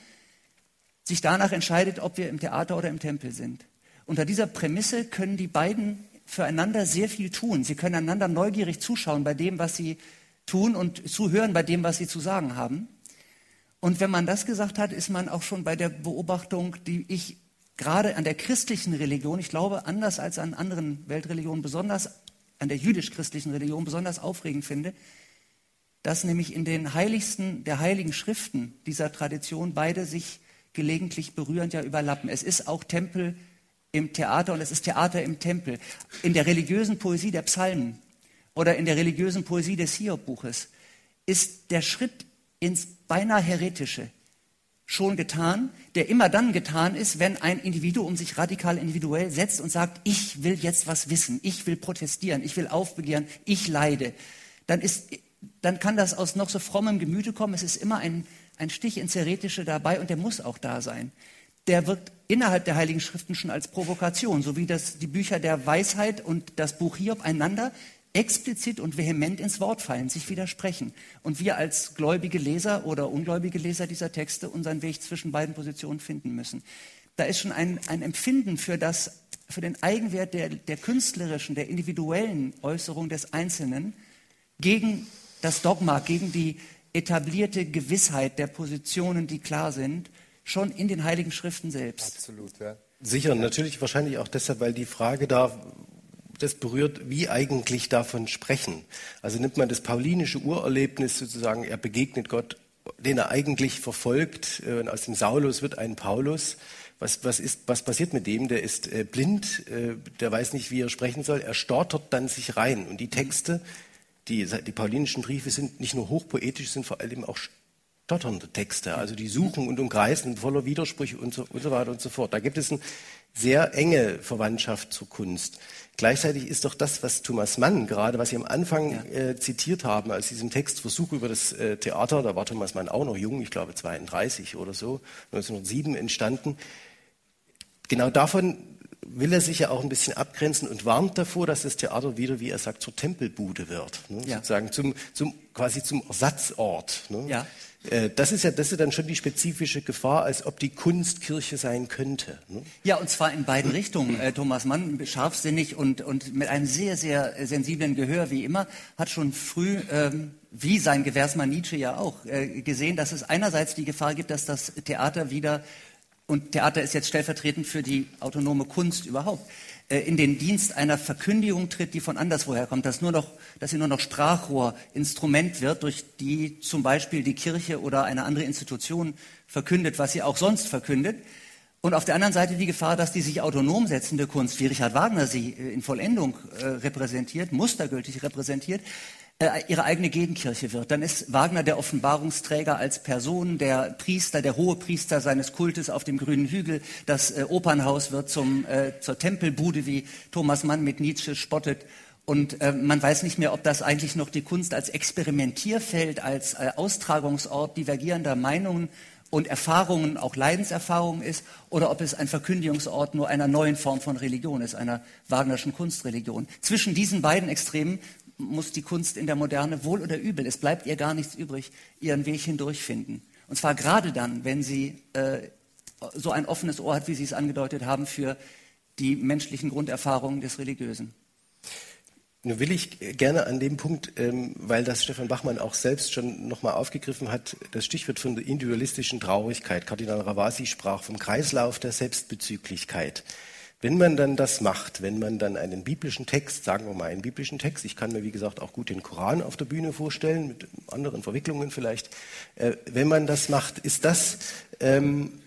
sich danach entscheidet, ob wir im Theater oder im Tempel sind. Unter dieser Prämisse können die beiden füreinander sehr viel tun. Sie können einander neugierig zuschauen bei dem, was sie tun und zuhören bei dem, was sie zu sagen haben. Und wenn man das gesagt hat, ist man auch schon bei der Beobachtung, die ich gerade an der christlichen Religion, ich glaube anders als an anderen Weltreligionen, besonders an der jüdisch-christlichen Religion besonders aufregend finde, dass nämlich in den heiligsten der heiligen Schriften dieser Tradition beide sich gelegentlich berührend ja überlappen. Es ist auch Tempel im Theater und es ist Theater im Tempel. In der religiösen Poesie der Psalmen oder in der religiösen Poesie des Hiob-Buches ist der Schritt ins beinahe Heretische schon getan, der immer dann getan ist, wenn ein Individuum sich radikal individuell setzt und sagt, ich will jetzt was wissen, ich will protestieren, ich will aufbegehren, ich leide. Dann, ist, dann kann das aus noch so frommem Gemüte kommen. Es ist immer ein ein Stich ins Theoretische dabei und der muss auch da sein. Der wirkt innerhalb der Heiligen Schriften schon als Provokation, so wie das, die Bücher der Weisheit und das Buch Hiob einander explizit und vehement ins Wort fallen, sich widersprechen. Und wir als gläubige Leser oder ungläubige Leser dieser Texte unseren Weg zwischen beiden Positionen finden müssen. Da ist schon ein, ein Empfinden für, das, für den Eigenwert der, der künstlerischen, der individuellen Äußerung des Einzelnen gegen das Dogma, gegen die etablierte Gewissheit der Positionen, die klar sind, schon in den Heiligen Schriften selbst. Absolut, ja. Sicher, natürlich wahrscheinlich auch deshalb, weil die Frage da das berührt, wie eigentlich davon sprechen. Also nimmt man das paulinische Urerlebnis sozusagen, er begegnet Gott, den er eigentlich verfolgt, äh, aus dem Saulus wird ein Paulus. Was, was, ist, was passiert mit dem? Der ist äh, blind, äh, der weiß nicht, wie er sprechen soll. Er stottert dann sich rein. Und die Texte, die, die paulinischen Briefe sind nicht nur hochpoetisch, sind vor allem auch stotternde Texte. Also die suchen und umkreisen voller Widersprüche und so, und so weiter und so fort. Da gibt es eine sehr enge Verwandtschaft zur Kunst. Gleichzeitig ist doch das, was Thomas Mann gerade, was Sie am Anfang ja. äh, zitiert haben, aus diesem Text Versuch über das äh, Theater, da war Thomas Mann auch noch jung, ich glaube 32 oder so, 1907 entstanden. Genau davon will er sich ja auch ein bisschen abgrenzen und warnt davor, dass das Theater wieder, wie er sagt, zur Tempelbude wird. Ne? Ja. Sozusagen zum, zum, quasi zum Ersatzort. Ne? Ja. Äh, das ist ja, das ist dann schon die spezifische Gefahr, als ob die Kunst Kirche sein könnte. Ne? Ja, und zwar in beiden Richtungen. Äh, Thomas Mann, scharfsinnig und, und mit einem sehr, sehr sensiblen Gehör wie immer, hat schon früh, ähm, wie sein Gewährsmann Nietzsche ja auch, äh, gesehen, dass es einerseits die Gefahr gibt, dass das Theater wieder und Theater ist jetzt stellvertretend für die autonome Kunst überhaupt, äh, in den Dienst einer Verkündigung tritt, die von anderswoher kommt, dass, nur noch, dass sie nur noch Sprachrohr, Instrument wird, durch die zum Beispiel die Kirche oder eine andere Institution verkündet, was sie auch sonst verkündet. Und auf der anderen Seite die Gefahr, dass die sich autonom setzende Kunst, wie Richard Wagner sie äh, in Vollendung äh, repräsentiert, mustergültig repräsentiert, ihre eigene Gegenkirche wird. Dann ist Wagner der Offenbarungsträger als Person, der Priester, der hohe Priester seines Kultes auf dem grünen Hügel. Das äh, Opernhaus wird zum, äh, zur Tempelbude, wie Thomas Mann mit Nietzsche spottet. Und äh, man weiß nicht mehr, ob das eigentlich noch die Kunst als Experimentierfeld, als äh, Austragungsort divergierender Meinungen und Erfahrungen, auch Leidenserfahrungen ist, oder ob es ein Verkündigungsort nur einer neuen Form von Religion ist, einer Wagnerschen Kunstreligion. Zwischen diesen beiden Extremen muss die Kunst in der Moderne wohl oder übel, es bleibt ihr gar nichts übrig, ihren Weg hindurchfinden. Und zwar gerade dann, wenn sie äh, so ein offenes Ohr hat, wie Sie es angedeutet haben, für die menschlichen Grunderfahrungen des Religiösen. Nun will ich gerne an dem Punkt, ähm, weil das Stefan Bachmann auch selbst schon nochmal aufgegriffen hat, das Stichwort von der individualistischen Traurigkeit. Kardinal Ravasi sprach vom Kreislauf der Selbstbezüglichkeit. Wenn man dann das macht, wenn man dann einen biblischen Text, sagen wir mal einen biblischen Text, ich kann mir wie gesagt auch gut den Koran auf der Bühne vorstellen, mit anderen Verwicklungen vielleicht, äh, wenn man das macht, ist das ähm,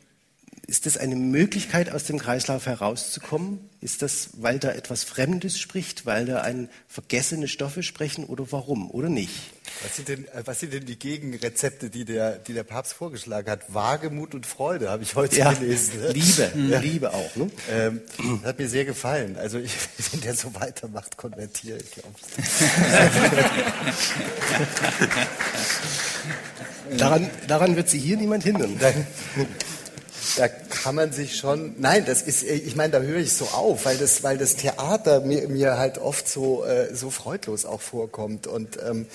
ist das eine Möglichkeit, aus dem Kreislauf herauszukommen? Ist das, weil da etwas Fremdes spricht, weil da ein vergessene Stoffe sprechen oder warum oder nicht? Was sind denn, äh, was sind denn die Gegenrezepte, die der, die der Papst vorgeschlagen hat? Wagemut und Freude habe ich heute ja, gelesen. Ne? Liebe, ja. Liebe auch. Ne? Ähm, hat mir sehr gefallen. Also ich, wenn der so weitermacht, konvertiere ich, glaube ich. daran, daran wird sie hier niemand hindern da kann man sich schon, nein, das ist, ich meine, da höre ich so auf, weil das, weil das Theater mir, mir halt oft so, äh, so freudlos auch vorkommt und ähm,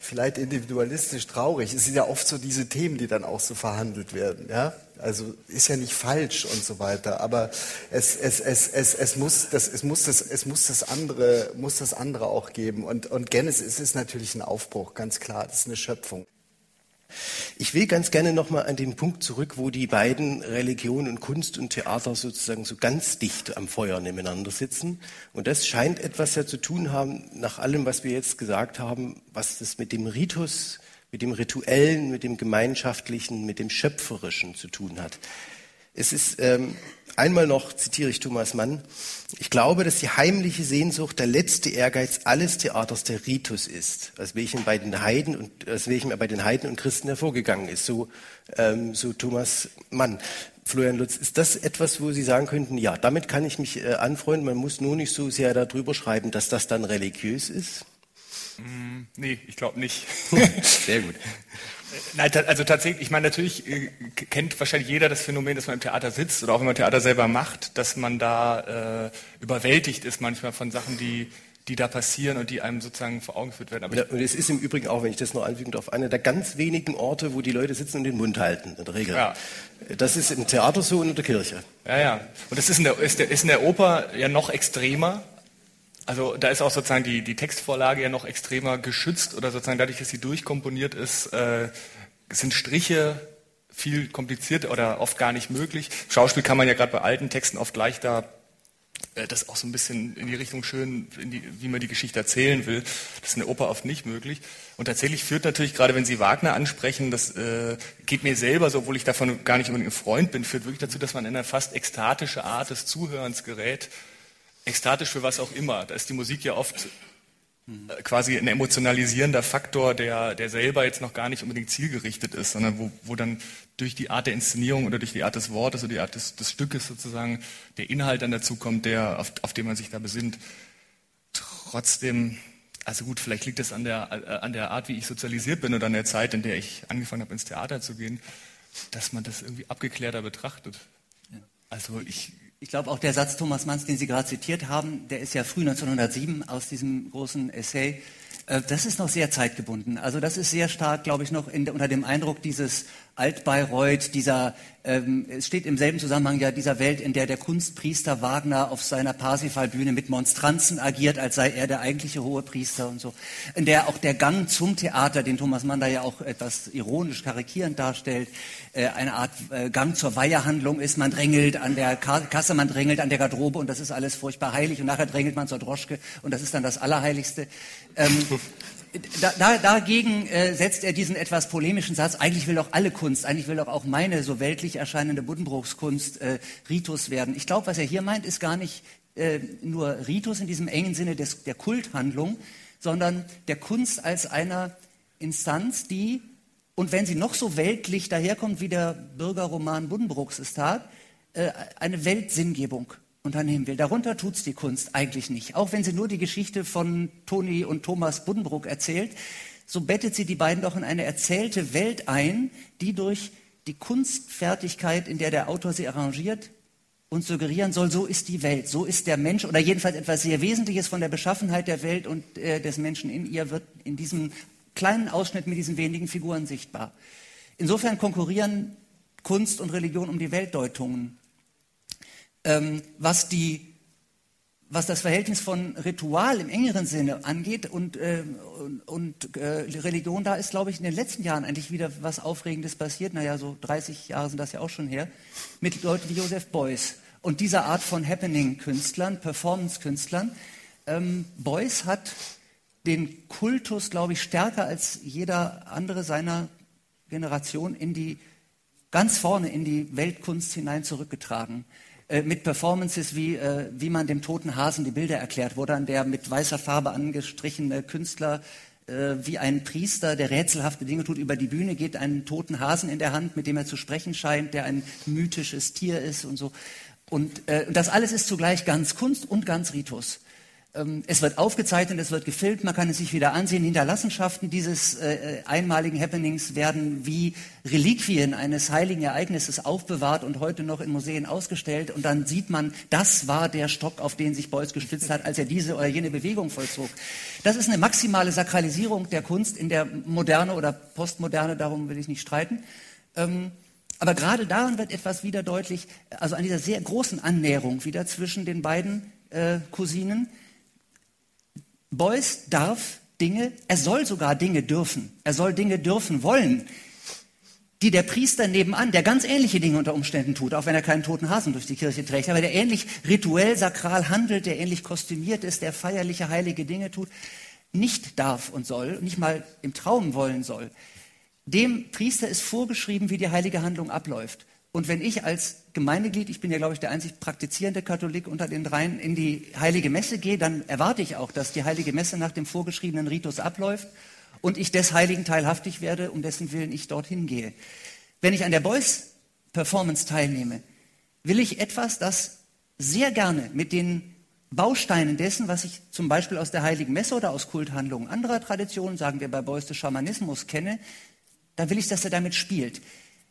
vielleicht individualistisch traurig. Es sind ja oft so diese Themen, die dann auch so verhandelt werden, ja. Also ist ja nicht falsch und so weiter, aber es, es, es, es, es, muss, das, es, muss, das, es muss, das andere, muss das andere auch geben. Und, und Genesis ist natürlich ein Aufbruch, ganz klar, das ist eine Schöpfung. Ich will ganz gerne nochmal an den Punkt zurück, wo die beiden Religion und Kunst und Theater sozusagen so ganz dicht am Feuer nebeneinander sitzen. Und das scheint etwas ja zu tun haben, nach allem, was wir jetzt gesagt haben, was das mit dem Ritus, mit dem Rituellen, mit dem Gemeinschaftlichen, mit dem Schöpferischen zu tun hat. Es ist ähm, einmal noch, zitiere ich Thomas Mann, ich glaube, dass die heimliche Sehnsucht der letzte Ehrgeiz alles Theaters der Ritus ist, aus welchem bei den Heiden und aus welchem er bei den Heiden und Christen hervorgegangen ist. So, ähm, so Thomas Mann. Florian Lutz, ist das etwas, wo Sie sagen könnten, ja, damit kann ich mich äh, anfreunden, man muss nur nicht so sehr darüber schreiben, dass das dann religiös ist? Mm, nee, ich glaube nicht. Sehr gut. Nein, also tatsächlich, ich meine, natürlich äh, kennt wahrscheinlich jeder das Phänomen, dass man im Theater sitzt oder auch wenn man Theater selber macht, dass man da äh, überwältigt ist manchmal von Sachen, die, die da passieren und die einem sozusagen vor Augen geführt werden. Aber ja, und es ist im Übrigen auch, wenn ich das noch anfügen darf, einer der ganz wenigen Orte, wo die Leute sitzen und den Mund halten, in der Regel. Ja. Das ist im Theater so und in der Kirche. Ja, ja. Und das ist in der, ist, der, ist in der Oper ja noch extremer. Also da ist auch sozusagen die, die Textvorlage ja noch extremer geschützt oder sozusagen dadurch, dass sie durchkomponiert ist, äh, sind Striche viel komplizierter oder oft gar nicht möglich. Schauspiel kann man ja gerade bei alten Texten oft leichter äh, das auch so ein bisschen in die Richtung schön, die, wie man die Geschichte erzählen will. Das ist in der Oper oft nicht möglich. Und tatsächlich führt natürlich, gerade wenn Sie Wagner ansprechen, das äh, geht mir selber, so, obwohl ich davon gar nicht unbedingt ein Freund bin, führt wirklich dazu, dass man in eine fast ekstatische Art des Zuhörens gerät ekstatisch für was auch immer. Da ist die Musik ja oft äh, quasi ein emotionalisierender Faktor, der, der selber jetzt noch gar nicht unbedingt zielgerichtet ist, sondern wo, wo dann durch die Art der Inszenierung oder durch die Art des Wortes oder die Art des, des Stückes sozusagen der Inhalt dann dazu kommt, der, auf, auf den man sich da besinnt. Trotzdem, also gut, vielleicht liegt es an der, äh, an der Art, wie ich sozialisiert bin oder an der Zeit, in der ich angefangen habe, ins Theater zu gehen, dass man das irgendwie abgeklärter betrachtet. Also ich Ich glaube, auch der Satz Thomas Manns, den Sie gerade zitiert haben, der ist ja früh 1907 aus diesem großen Essay. Äh, das ist noch sehr zeitgebunden. Also das ist sehr stark, glaube ich, noch in, unter dem Eindruck dieses Altbayreuth, dieser, ähm, es steht im selben Zusammenhang ja dieser Welt, in der der Kunstpriester Wagner auf seiner Parsifal-Bühne mit Monstranzen agiert, als sei er der eigentliche hohe Priester und so. In der auch der Gang zum Theater, den Thomas Mann da ja auch etwas ironisch karikierend darstellt, äh, eine Art äh, Gang zur Weihehandlung ist. Man drängelt an der Kasse, man drängelt an der Garderobe und das ist alles furchtbar heilig und nachher drängelt man zur Droschke und das ist dann das Allerheiligste. Ähm, da, da, dagegen äh, setzt er diesen etwas polemischen Satz, eigentlich will doch alle Kunst, eigentlich will doch auch meine so weltlich erscheinende Buddenbrookskunst äh, Ritus werden. Ich glaube, was er hier meint, ist gar nicht äh, nur Ritus in diesem engen Sinne des, der Kulthandlung, sondern der Kunst als einer Instanz, die, und wenn sie noch so weltlich daherkommt, wie der Bürgerroman Buddenbrooks es tat, äh, eine Weltsinngebung unternehmen will. Darunter tut es die Kunst eigentlich nicht. Auch wenn sie nur die Geschichte von Toni und Thomas Buddenbrook erzählt, so bettet sie die beiden doch in eine erzählte Welt ein, die durch die Kunstfertigkeit, in der der Autor sie arrangiert, uns suggerieren soll, so ist die Welt, so ist der Mensch oder jedenfalls etwas sehr Wesentliches von der Beschaffenheit der Welt und äh, des Menschen in ihr wird in diesem kleinen Ausschnitt mit diesen wenigen Figuren sichtbar. Insofern konkurrieren Kunst und Religion um die Weltdeutungen ähm, was, die, was das Verhältnis von Ritual im engeren Sinne angeht und, äh, und, äh, Religion, da ist, glaube ich, in den letzten Jahren eigentlich wieder was Aufregendes passiert. Naja, so 30 Jahre sind das ja auch schon her, mit Leuten wie Joseph Beuys und dieser Art von Happening-Künstlern, Performance-Künstlern. Ähm, Beuys hat den Kultus, glaube ich, stärker als jeder andere seiner Generation in die ganz vorne in die Weltkunst hinein zurückgetragen. Äh, mit Performances wie, äh, wie man dem toten Hasen die Bilder erklärt, wo dann der mit weißer Farbe angestrichene Künstler äh, wie ein Priester, der rätselhafte Dinge tut, über die Bühne geht, einen toten Hasen in der Hand, mit dem er zu sprechen scheint, der ein mythisches Tier ist und so. Und äh, das alles ist zugleich ganz Kunst und ganz Ritus. Ähm, es wird aufgezeichnet, es wird gefilmt, man kann es sich wieder ansehen. Hinterlassenschaften dieses äh, einmaligen Happenings werden wie Reliquien eines heiligen Ereignisses aufbewahrt und heute noch in Museen ausgestellt. Und dann sieht man, das war der Stock, auf den sich Beuys gestützt hat, als er diese oder jene Bewegung vollzog. Das ist eine maximale Sakralisierung der Kunst in der Moderne oder Postmoderne, darum will ich nicht streiten. Ähm, aber gerade daran wird etwas wieder deutlich, also an dieser sehr großen Annäherung wieder zwischen den beiden äh, Cousinen, Beuys darf Dinge, er soll sogar Dinge dürfen, er soll Dinge dürfen wollen, die der Priester nebenan, der ganz ähnliche Dinge unter Umständen tut, auch wenn er keinen toten Hasen durch die Kirche trägt, aber der ähnlich rituell sakral handelt, der ähnlich kostümiert ist, der feierliche heilige Dinge tut, nicht darf und soll, nicht mal im Traum wollen soll. Dem Priester ist vorgeschrieben, wie die heilige Handlung abläuft. Und wenn ich als Gemeindeglied, ich bin ja, glaube ich, der einzig praktizierende Katholik unter den dreien, in die heilige Messe gehe, dann erwarte ich auch, dass die heilige Messe nach dem vorgeschriebenen Ritus abläuft und ich des Heiligen teilhaftig werde, um dessen Willen ich dorthin gehe. Wenn ich an der Beuys Performance teilnehme, will ich etwas, das sehr gerne mit den Bausteinen dessen, was ich zum Beispiel aus der Heiligen Messe oder aus Kulthandlungen anderer Traditionen, sagen wir bei Beuys des Schamanismus, kenne, da will ich, dass er damit spielt.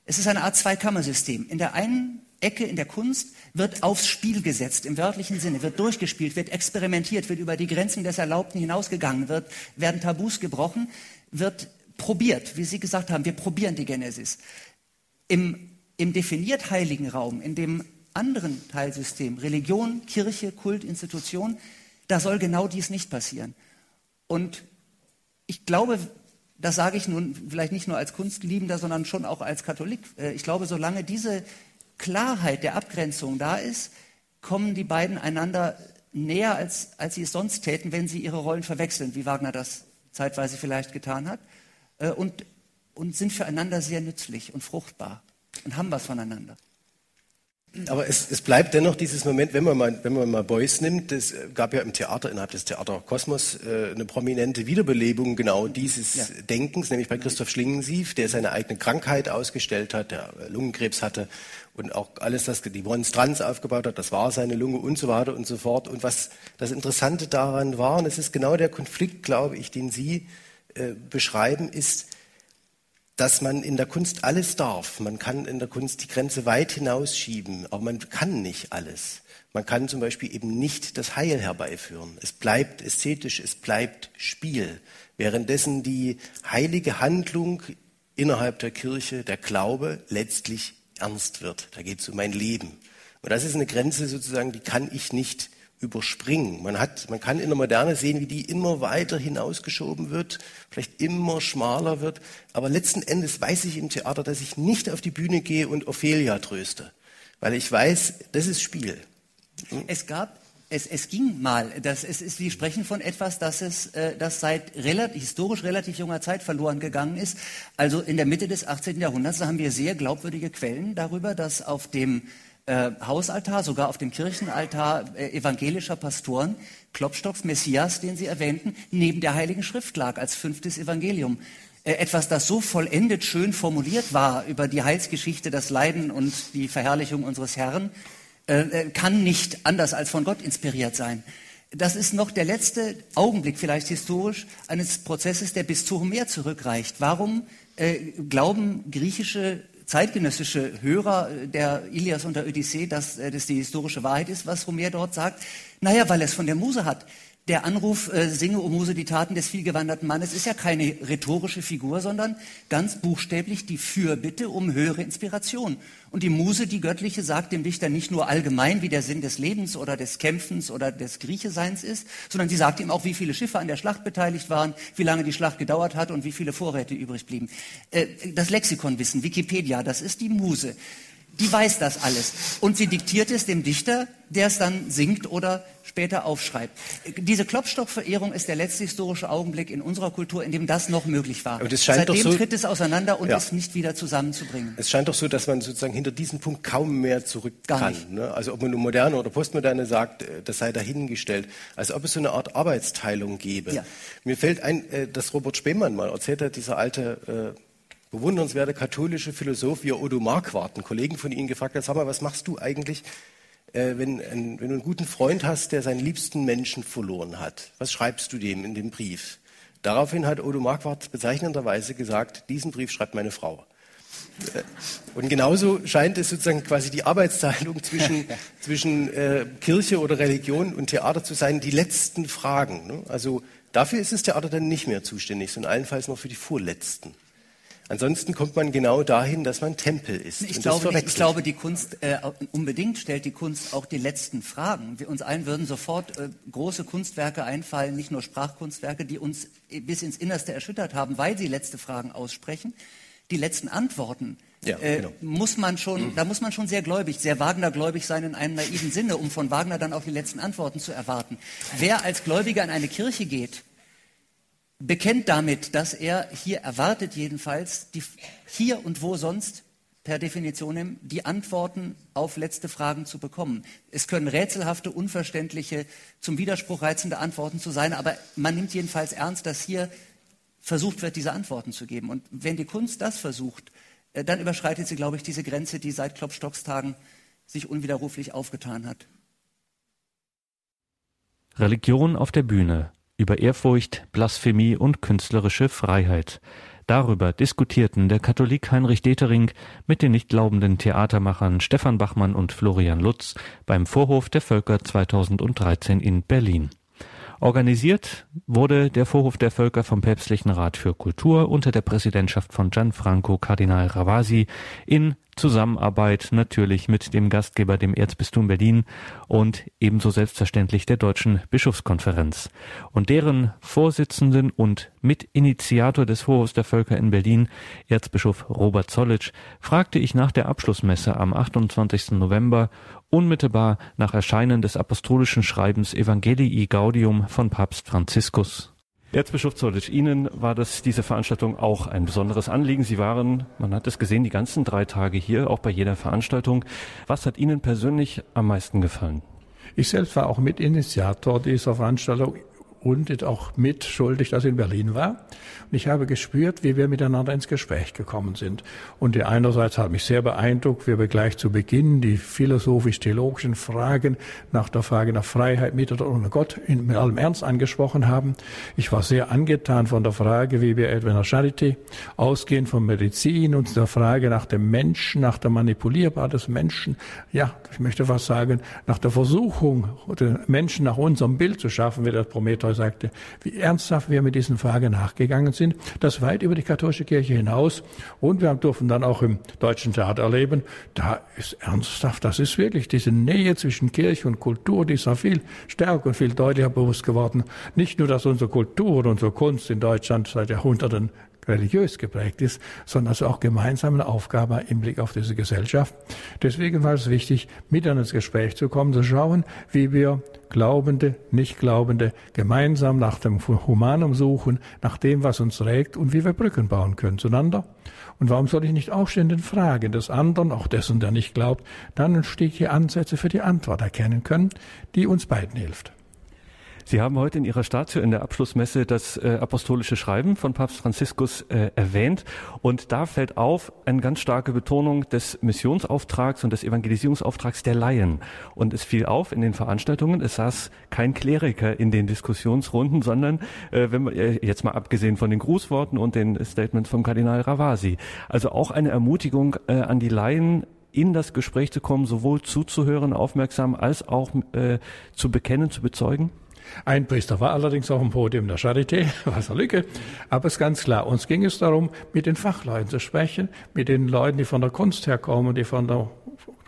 Es ist eine Art Zweikammersystem. In der einen Ecke in der Kunst wird aufs Spiel gesetzt, im wörtlichen Sinne, wird durchgespielt, wird experimentiert, wird über die Grenzen des Erlaubten hinausgegangen, wird, werden Tabus gebrochen, wird probiert, wie Sie gesagt haben, wir probieren die Genesis. Im, im definiert heiligen Raum, in dem anderen Teilsystem, Religion, Kirche, Kult, Institution, da soll genau dies nicht passieren. Und ich glaube, das sage ich nun vielleicht nicht nur als Kunstliebender, sondern schon auch als Katholik. Äh, ich glaube, solange diese Klarheit der Abgrenzung da ist, kommen die beiden einander näher, als, als sie es sonst täten, wenn sie ihre Rollen verwechseln, wie Wagner das zeitweise vielleicht getan hat, äh, und, und sind füreinander sehr nützlich und fruchtbar und haben was voneinander. Aber es, es, bleibt dennoch dieses Moment, wenn man mal, wenn man mal Beuys nimmt, es gab ja im Theater, innerhalb des Theater Kosmos, äh, eine prominente Wiederbelebung genau dieses ja. Denkens, nämlich bei Christoph Schlingensief, der seine eigene Krankheit ausgestellt hat, der Lungenkrebs hatte und auch alles, das die Monstranz aufgebaut hat, das war seine Lunge und so weiter und so fort. Und was das Interessante daran war, und es ist genau der Konflikt, glaube ich, den Sie äh, beschreiben, ist, dass man in der Kunst alles darf. Man kann in der Kunst die Grenze weit hinausschieben, aber man kann nicht alles. Man kann zum Beispiel eben nicht das Heil herbeiführen. Es bleibt ästhetisch, es bleibt Spiel. Währenddessen die heilige Handlung innerhalb der Kirche, der Glaube, letztlich ernst wird. Da geht es um mein Leben. Und das ist eine Grenze sozusagen, die kann ich nicht überspringen. Man, hat, man kann in der Moderne sehen, wie die immer weiter hinausgeschoben wird, vielleicht immer schmaler wird. Aber letzten Endes weiß ich im Theater, dass ich nicht auf die Bühne gehe und Ophelia tröste. Weil ich weiß, das ist Spiel. Es gab es, es ging mal. Das, es ist, Sie sprechen von etwas, das, es, äh, das seit relativ, historisch relativ junger Zeit verloren gegangen ist. Also in der Mitte des 18. Jahrhunderts haben wir sehr glaubwürdige Quellen darüber, dass auf dem äh, Hausaltar, sogar auf dem Kirchenaltar äh, evangelischer Pastoren, Klopstocks Messias, den Sie erwähnten, neben der Heiligen Schrift lag als fünftes Evangelium. Äh, etwas, das so vollendet schön formuliert war über die Heilsgeschichte, das Leiden und die Verherrlichung unseres Herrn, kann nicht anders als von Gott inspiriert sein. Das ist noch der letzte Augenblick, vielleicht historisch, eines Prozesses, der bis zu Homer zurückreicht. Warum glauben griechische zeitgenössische Hörer der Ilias und der Odyssee, dass äh, das die historische Wahrheit ist, was Homer dort sagt? Naja, weil er es von der Muse hat. Der Anruf, äh, singe, o Muse, die Taten des vielgewanderten Mannes, ist ja keine rhetorische Figur, sondern ganz buchstäblich die Fürbitte um höhere Inspiration. Und die Muse, die göttliche, sagt dem Dichter nicht nur allgemein, wie der Sinn des Lebens oder des Kämpfens oder des Griecheseins ist, sondern sie sagt ihm auch, wie viele Schiffe an der Schlacht beteiligt waren, wie lange die Schlacht gedauert hat und wie viele Vorräte übrig blieben. Äh, das Lexikonwissen, Wikipedia, das ist die Muse. Die weiß das alles. Und sie diktiert es dem Dichter, der es dann singt oder später aufschreibt. Diese Klopstock-Verehrung ist der letzte historische Augenblick in unserer Kultur, in dem das noch möglich war. Seitdem so, tritt es auseinander und ja. ist nicht wieder zusammenzubringen. Es scheint doch so, dass man sozusagen hinter diesem Punkt kaum mehr zurück Gar kann. Ne? Also ob man nun moderne oder postmoderne sagt, äh, das sei dahingestellt. Als ob es so eine Art Arbeitsteilung gäbe. Ja. Mir fällt ein, äh, dass Robert Spemann mal erzählt hat, dieser alte äh, bewundernswerte katholische Philosoph wie Odo Marquardt, einen Kollegen von Ihnen gefragt hat, sag mal, was machst du eigentlich, äh, wenn, ein, wenn du einen guten Freund hast, der seinen liebsten Menschen verloren hat? Was schreibst du dem in dem Brief? Daraufhin hat Odo Marquardt bezeichnenderweise gesagt, diesen Brief schreibt meine Frau. Äh, und genauso scheint es sozusagen quasi die Arbeitsteilung zwischen, zwischen äh, Kirche oder Religion und Theater zu sein, die letzten Fragen. Ne? Also dafür ist das Theater dann nicht mehr zuständig, sondern allenfalls noch für die vorletzten. Ansonsten kommt man genau dahin, dass man Tempel ist. Ich, glaube, nicht, ich glaube, die Kunst äh, unbedingt stellt die Kunst auch die letzten Fragen. Wir, uns allen würden sofort äh, große Kunstwerke einfallen, nicht nur Sprachkunstwerke, die uns bis ins Innerste erschüttert haben, weil sie letzte Fragen aussprechen. Die letzten Antworten ja, äh, genau. muss man schon, mhm. da muss man schon sehr gläubig, sehr Wagnergläubig sein in einem naiven Sinne, um von Wagner dann auch die letzten Antworten zu erwarten. Wer als Gläubiger in eine Kirche geht, bekennt damit, dass er hier erwartet jedenfalls, die, hier und wo sonst per Definition die Antworten auf letzte Fragen zu bekommen. Es können rätselhafte, unverständliche, zum Widerspruch reizende Antworten zu sein, aber man nimmt jedenfalls ernst, dass hier versucht wird, diese Antworten zu geben. Und wenn die Kunst das versucht, äh, dann überschreitet sie, glaube ich, diese Grenze, die seit Klopstockstagen sich unwiderruflich aufgetan hat. Religion auf der Bühne über Ehrfurcht, Blasphemie und künstlerische Freiheit. Darüber diskutierten der Katholik Heinrich Detering mit den nicht glaubenden Theatermachern Stefan Bachmann und Florian Lutz beim Vorhof der Völker 2013 in Berlin. Organisiert wurde der Vorhof der Völker vom Päpstlichen Rat für Kultur unter der Präsidentschaft von Gianfranco Kardinal Ravasi in Zusammenarbeit natürlich mit dem Gastgeber, dem Erzbistum Berlin und ebenso selbstverständlich der Deutschen Bischofskonferenz. Und deren Vorsitzenden und Mitinitiator des Vorhofs der Völker in Berlin, Erzbischof Robert Zollitsch, fragte ich nach der Abschlussmesse am 28. November unmittelbar nach Erscheinen des apostolischen Schreibens Evangelii Gaudium von Papst Franziskus Erzbischof Zollitsch, Ihnen war das diese Veranstaltung auch ein besonderes Anliegen. Sie waren, man hat es gesehen, die ganzen drei Tage hier, auch bei jeder Veranstaltung. Was hat Ihnen persönlich am meisten gefallen? Ich selbst war auch Mitinitiator dieser Veranstaltung und auch mitschuldig, dass ich in Berlin war. Und ich habe gespürt, wie wir miteinander ins Gespräch gekommen sind. Und die einerseits hat mich sehr beeindruckt, wie wir gleich zu Beginn die philosophisch-theologischen Fragen nach der Frage nach Freiheit mit oder ohne Gott in, mit allem Ernst angesprochen haben. Ich war sehr angetan von der Frage, wie wir etwa in der Charité ausgehen von Medizin und der Frage nach dem Menschen, nach der Manipulierbarkeit des Menschen. Ja, ich möchte fast sagen, nach der Versuchung, den Menschen nach unserem Bild zu schaffen, wie der Prometheus sagte, wie ernsthaft wir mit diesen Fragen nachgegangen sind, das weit über die katholische Kirche hinaus. Und wir durften dann auch im deutschen Theater erleben, da ist ernsthaft, das ist wirklich diese Nähe zwischen Kirche und Kultur, die ist noch viel stärker und viel deutlicher bewusst geworden. Nicht nur, dass unsere Kultur und unsere Kunst in Deutschland seit Jahrhunderten religiös geprägt ist, sondern also auch gemeinsam eine Aufgabe im Blick auf diese Gesellschaft. Deswegen war es wichtig, miteinander ins Gespräch zu kommen, zu schauen, wie wir Glaubende, Nichtglaubende gemeinsam nach dem Humanum suchen, nach dem, was uns trägt und wie wir Brücken bauen können zueinander. Und warum soll ich nicht in den Fragen des anderen, auch dessen, der nicht glaubt, dann entsteht Ansätze für die Antwort erkennen können, die uns beiden hilft. Sie haben heute in Ihrer Statue in der Abschlussmesse das äh, apostolische Schreiben von Papst Franziskus äh, erwähnt. Und da fällt auf eine ganz starke Betonung des Missionsauftrags und des Evangelisierungsauftrags der Laien. Und es fiel auf in den Veranstaltungen, es saß kein Kleriker in den Diskussionsrunden, sondern, äh, wenn man, äh, jetzt mal abgesehen von den Grußworten und den Statements vom Kardinal Ravasi. Also auch eine Ermutigung äh, an die Laien, in das Gespräch zu kommen, sowohl zuzuhören, aufmerksam, als auch äh, zu bekennen, zu bezeugen? Ein Priester war allerdings auf dem Podium der Charité, was eine Lücke. Aber es ist ganz klar, uns ging es darum, mit den Fachleuten zu sprechen, mit den Leuten, die von der Kunst herkommen, die von der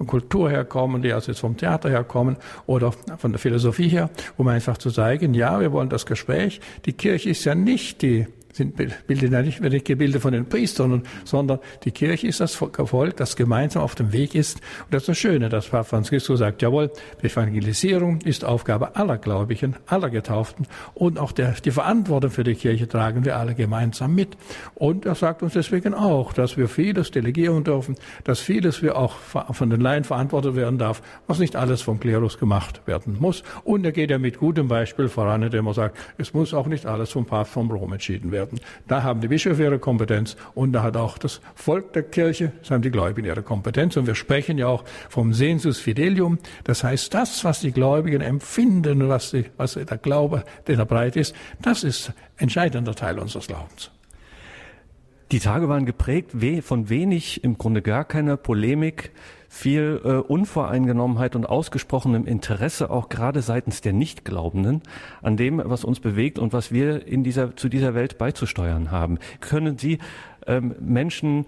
Kultur herkommen, die also jetzt vom Theater herkommen oder von der Philosophie her, um einfach zu zeigen, ja, wir wollen das Gespräch. Die Kirche ist ja nicht die sind Bilder nicht, nicht Gebilde von den Priestern, sondern die Kirche ist das Volk, das gemeinsam auf dem Weg ist. Und das ist das Schöne, dass Papst Franziskus sagt, jawohl, die Evangelisierung ist Aufgabe aller Gläubigen, aller Getauften und auch der, die Verantwortung für die Kirche tragen wir alle gemeinsam mit. Und er sagt uns deswegen auch, dass wir vieles delegieren dürfen, dass vieles wir auch von den Laien verantwortet werden darf, was nicht alles vom Klerus gemacht werden muss. Und er geht ja mit gutem Beispiel voran, indem er sagt, es muss auch nicht alles vom Papst von Rom entschieden werden werden. Da haben die Bischöfe ihre Kompetenz und da hat auch das Volk der Kirche, das haben die Gläubigen ihre Kompetenz. Und wir sprechen ja auch vom Sensus Fidelium. Das heißt, das, was die Gläubigen empfinden, was, die, was der Glaube, der breit ist, das ist entscheidender Teil unseres Glaubens. Die Tage waren geprägt von wenig, im Grunde gar keiner Polemik, viel äh, Unvoreingenommenheit und ausgesprochenem Interesse, auch gerade seitens der Nichtglaubenden, an dem, was uns bewegt und was wir in dieser, zu dieser Welt beizusteuern haben. Können Sie ähm, Menschen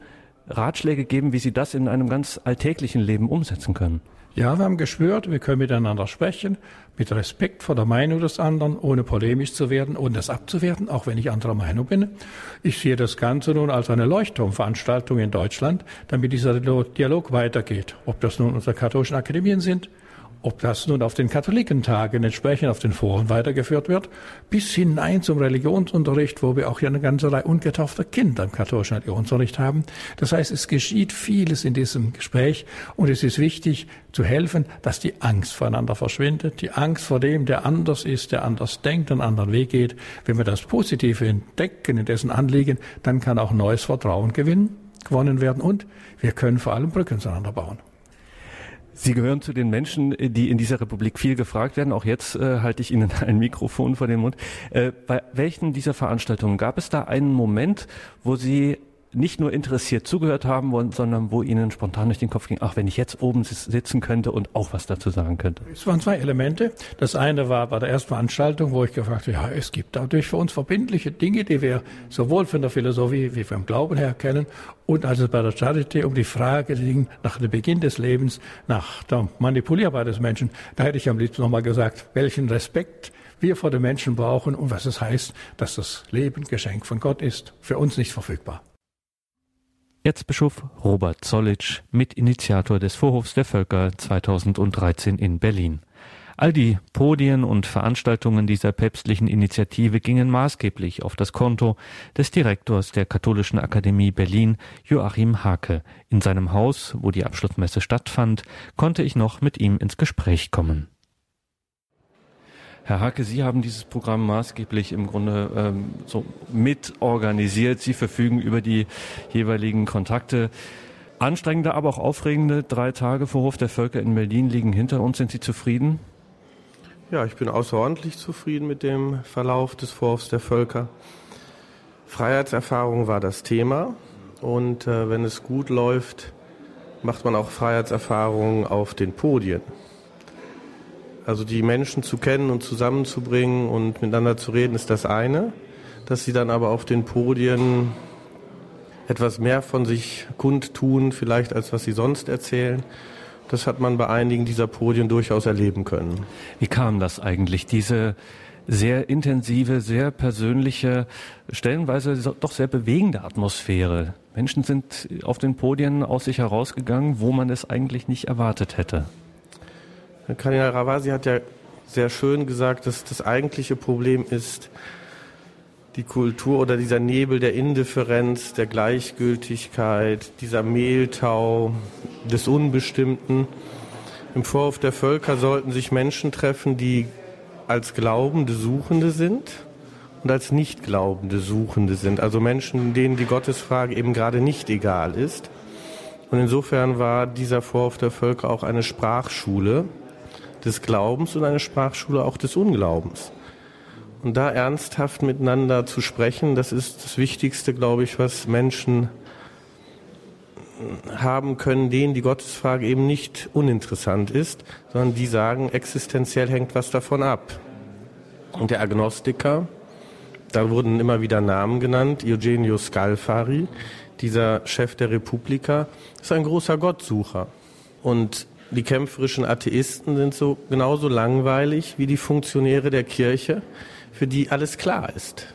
Ratschläge geben, wie sie das in einem ganz alltäglichen Leben umsetzen können? Ja, wir haben geschwört, wir können miteinander sprechen, mit Respekt vor der Meinung des anderen, ohne polemisch zu werden, ohne das abzuwerten, auch wenn ich anderer Meinung bin. Ich sehe das Ganze nun als eine Leuchtturmveranstaltung in Deutschland, damit dieser Dialog weitergeht. Ob das nun unsere katholischen Akademien sind, ob das nun auf den Katholikentagen entsprechend auf den Foren weitergeführt wird, bis hinein zum Religionsunterricht, wo wir auch hier eine ganze Reihe ungetaufter Kinder im katholischen Religionsunterricht haben. Das heißt, es geschieht vieles in diesem Gespräch und es ist wichtig zu helfen, dass die Angst voreinander verschwindet, die Angst vor dem, der anders ist, der anders denkt, einen anderen Weg geht. Wenn wir das Positive entdecken, in dessen Anliegen, dann kann auch neues Vertrauen gewinnen, gewonnen werden und wir können vor allem Brücken zueinander bauen. Sie gehören zu den Menschen, die in dieser Republik viel gefragt werden. Auch jetzt äh, halte ich Ihnen ein Mikrofon vor den Mund. Äh, bei welchen dieser Veranstaltungen gab es da einen Moment, wo Sie nicht nur interessiert zugehört haben wollen, sondern wo ihnen spontan durch den Kopf ging, ach, wenn ich jetzt oben sitzen könnte und auch was dazu sagen könnte. Es waren zwei Elemente. Das eine war bei der ersten Veranstaltung, wo ich gefragt habe, ja, es gibt dadurch für uns verbindliche Dinge, die wir sowohl von der Philosophie wie vom Glauben her kennen und also bei der Charity um die Frage ging nach dem Beginn des Lebens, nach der Manipulierbarkeit des Menschen. Da hätte ich am liebsten nochmal gesagt, welchen Respekt wir vor den Menschen brauchen und was es heißt, dass das Leben Geschenk von Gott ist, für uns nicht verfügbar. Erzbischof Robert Zollitsch, Mitinitiator des Vorhofs der Völker 2013 in Berlin. All die Podien und Veranstaltungen dieser päpstlichen Initiative gingen maßgeblich auf das Konto des Direktors der Katholischen Akademie Berlin, Joachim Hake. In seinem Haus, wo die Abschlussmesse stattfand, konnte ich noch mit ihm ins Gespräch kommen. Herr Hake, Sie haben dieses Programm maßgeblich im Grunde ähm, so mit organisiert. Sie verfügen über die jeweiligen Kontakte. Anstrengende, aber auch aufregende drei Tage vor Hof der Völker in Berlin liegen hinter uns. Sind Sie zufrieden? Ja, ich bin außerordentlich zufrieden mit dem Verlauf des Vorhofs der Völker. Freiheitserfahrung war das Thema und äh, wenn es gut läuft, macht man auch Freiheitserfahrungen auf den Podien. Also die Menschen zu kennen und zusammenzubringen und miteinander zu reden, ist das eine. Dass sie dann aber auf den Podien etwas mehr von sich kundtun, vielleicht als was sie sonst erzählen, das hat man bei einigen dieser Podien durchaus erleben können. Wie kam das eigentlich, diese sehr intensive, sehr persönliche, stellenweise doch sehr bewegende Atmosphäre? Menschen sind auf den Podien aus sich herausgegangen, wo man es eigentlich nicht erwartet hätte. Kardinal Ravasi hat ja sehr schön gesagt, dass das eigentliche Problem ist die Kultur oder dieser Nebel der Indifferenz, der Gleichgültigkeit, dieser Mehltau des Unbestimmten. Im Vorhof der Völker sollten sich Menschen treffen, die als Glaubende Suchende sind und als Nicht-Glaubende Suchende sind. Also Menschen, denen die Gottesfrage eben gerade nicht egal ist. Und insofern war dieser Vorhof der Völker auch eine Sprachschule, des Glaubens und eine Sprachschule auch des Unglaubens. Und da ernsthaft miteinander zu sprechen, das ist das Wichtigste, glaube ich, was Menschen haben können, denen die Gottesfrage eben nicht uninteressant ist, sondern die sagen, existenziell hängt was davon ab. Und der Agnostiker, da wurden immer wieder Namen genannt, Eugenio Scalfari, dieser Chef der Republika, ist ein großer Gottsucher. Und die kämpferischen Atheisten sind so genauso langweilig wie die Funktionäre der Kirche, für die alles klar ist.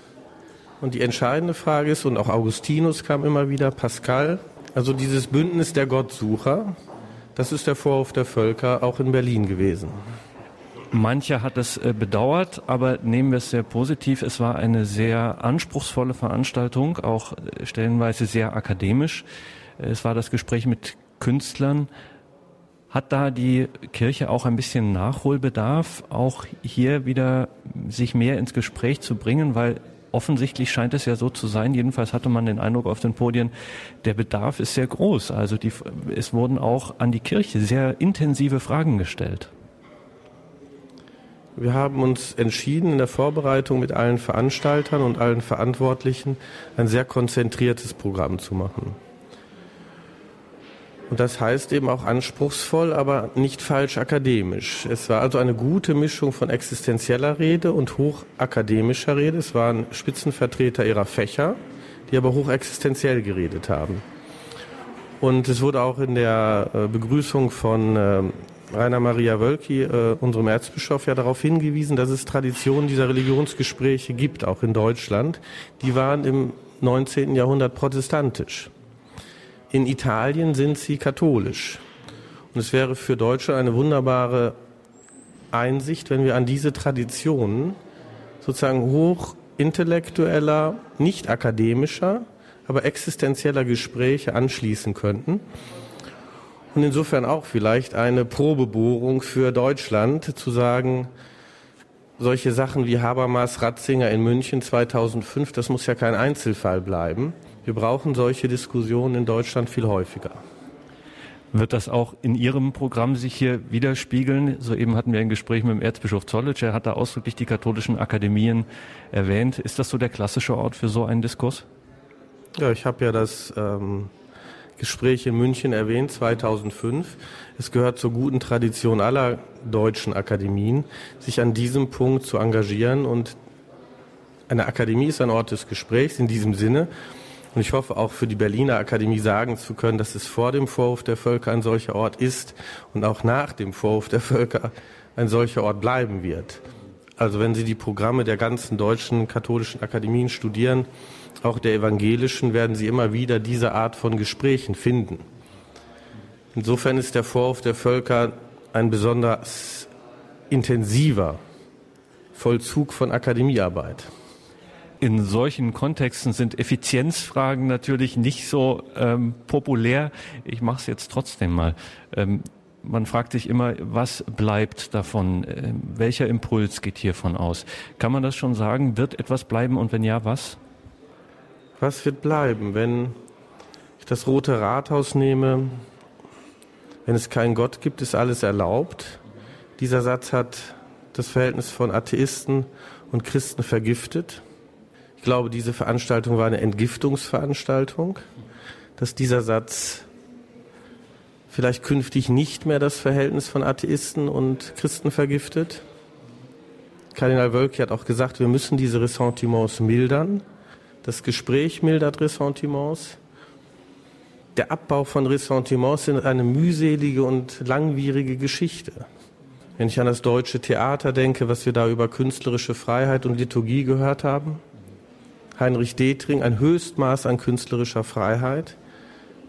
Und die entscheidende Frage ist, und auch Augustinus kam immer wieder, Pascal, also dieses Bündnis der Gottsucher, das ist der Vorwurf der Völker auch in Berlin gewesen. Mancher hat es äh, bedauert, aber nehmen wir es sehr positiv. Es war eine sehr anspruchsvolle Veranstaltung, auch äh, stellenweise sehr akademisch. Es war das Gespräch mit Künstlern, hat da die Kirche auch ein bisschen Nachholbedarf, auch hier wieder sich mehr ins Gespräch zu bringen, weil offensichtlich scheint es ja so zu sein, jedenfalls hatte man den Eindruck auf den Podien, der Bedarf ist sehr groß. Also die, es wurden auch an die Kirche sehr intensive Fragen gestellt. Wir haben uns entschieden, in der Vorbereitung mit allen Veranstaltern und allen Verantwortlichen ein sehr konzentriertes Programm zu machen. Und das heißt eben auch anspruchsvoll, aber nicht falsch akademisch. Es war also eine gute Mischung von existenzieller Rede und hochakademischer Rede. Es waren Spitzenvertreter ihrer Fächer, die aber hochexistenziell geredet haben. Und es wurde auch in der äh, Begrüßung von äh, Rainer Maria Wölki, äh, unserem Erzbischof, ja darauf hingewiesen, dass es Traditionen dieser Religionsgespräche gibt, auch in Deutschland. Die waren im 19. Jahrhundert protestantisch. In Italien sind sie katholisch. Und es wäre für Deutsche eine wunderbare Einsicht, wenn wir an diese Traditionen sozusagen hochintellektueller, nicht akademischer, aber existenzieller Gespräche anschließen könnten. Und insofern auch vielleicht eine Probebohrung für Deutschland zu sagen, solche Sachen wie Habermas Ratzinger in München 2005, das muss ja kein Einzelfall bleiben. Wir brauchen solche Diskussionen in Deutschland viel häufiger. Wird das auch in Ihrem Programm sich hier widerspiegeln? Soeben hatten wir ein Gespräch mit dem Erzbischof Zollitsch. Er hat da ausdrücklich die katholischen Akademien erwähnt. Ist das so der klassische Ort für so einen Diskurs? Ja, ich habe ja das ähm, Gespräch in München erwähnt, 2005. Es gehört zur guten Tradition aller deutschen Akademien, sich an diesem Punkt zu engagieren. Und eine Akademie ist ein Ort des Gesprächs in diesem Sinne. Und ich hoffe auch für die Berliner Akademie sagen zu können, dass es vor dem Vorhof der Völker ein solcher Ort ist und auch nach dem Vorhof der Völker ein solcher Ort bleiben wird. Also wenn Sie die Programme der ganzen deutschen katholischen Akademien studieren, auch der evangelischen, werden Sie immer wieder diese Art von Gesprächen finden. Insofern ist der Vorhof der Völker ein besonders intensiver Vollzug von Akademiearbeit in solchen Kontexten sind Effizienzfragen natürlich nicht so ähm, populär. Ich mache es jetzt trotzdem mal. Ähm, man fragt sich immer, was bleibt davon? Äh, welcher Impuls geht hiervon aus? Kann man das schon sagen? Wird etwas bleiben und wenn ja, was? Was wird bleiben, wenn ich das Rote Rathaus nehme? Wenn es keinen Gott gibt, ist alles erlaubt. Dieser Satz hat das Verhältnis von Atheisten und Christen vergiftet. Ich glaube, diese Veranstaltung war eine Entgiftungsveranstaltung, dass dieser Satz vielleicht künftig nicht mehr das Verhältnis von Atheisten und Christen vergiftet. Kardinal Wölki hat auch gesagt, wir müssen diese Ressentiments mildern. Das Gespräch mildert Ressentiments. Der Abbau von Ressentiments ist eine mühselige und langwierige Geschichte. Wenn ich an das deutsche Theater denke, was wir da über künstlerische Freiheit und Liturgie gehört haben, Heinrich Detring, ein Höchstmaß an künstlerischer Freiheit,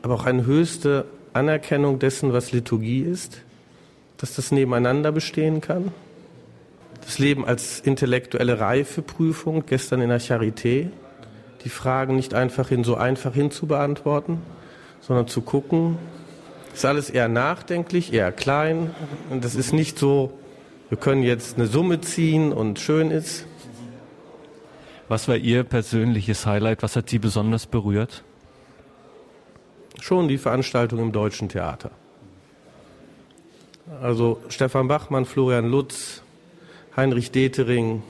aber auch eine höchste Anerkennung dessen, was Liturgie ist, dass das nebeneinander bestehen kann. Das Leben als intellektuelle Reifeprüfung, gestern in der Charité, die Fragen nicht einfach hin so einfach hin zu beantworten, sondern zu gucken, ist alles eher nachdenklich, eher klein und das ist nicht so, wir können jetzt eine Summe ziehen und schön ist. Was war Ihr persönliches Highlight? Was hat Sie besonders berührt? schon die Veranstaltung im Deutschen Theater. Also Stefan Bachmann, Florian Lutz, Heinrich Detering,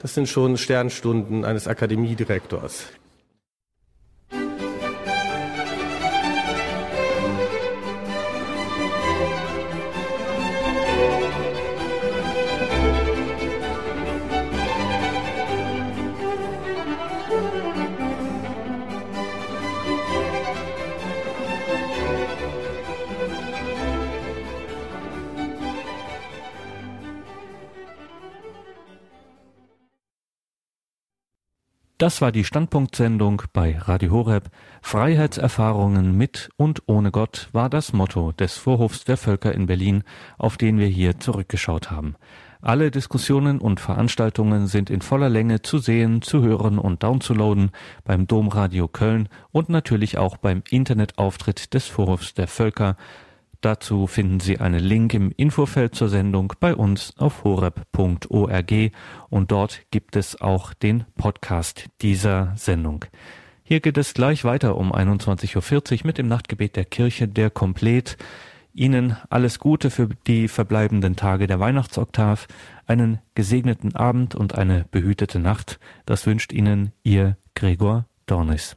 das sind schon Sternstunden eines Akademiedirektors. Das war die Standpunktsendung bei Radio Horeb. Freiheitserfahrungen mit und ohne Gott war das Motto des Vorhofs der Völker in Berlin, auf den wir hier zurückgeschaut haben. Alle Diskussionen und Veranstaltungen sind in voller Länge zu sehen, zu hören und downzuladen beim Domradio Köln und natürlich auch beim Internetauftritt des Vorhofs der Völker Dazu finden Sie einen Link im Infofeld zur Sendung bei uns auf horeb.org und dort gibt es auch den Podcast dieser Sendung. Hier geht es gleich weiter um 21.40 Uhr mit dem Nachtgebet der Kirche, der Komplett. Ihnen alles Gute für die verbleibenden Tage der Weihnachtsoktav, einen gesegneten Abend und eine behütete Nacht. Das wünscht Ihnen Ihr Gregor Dornis.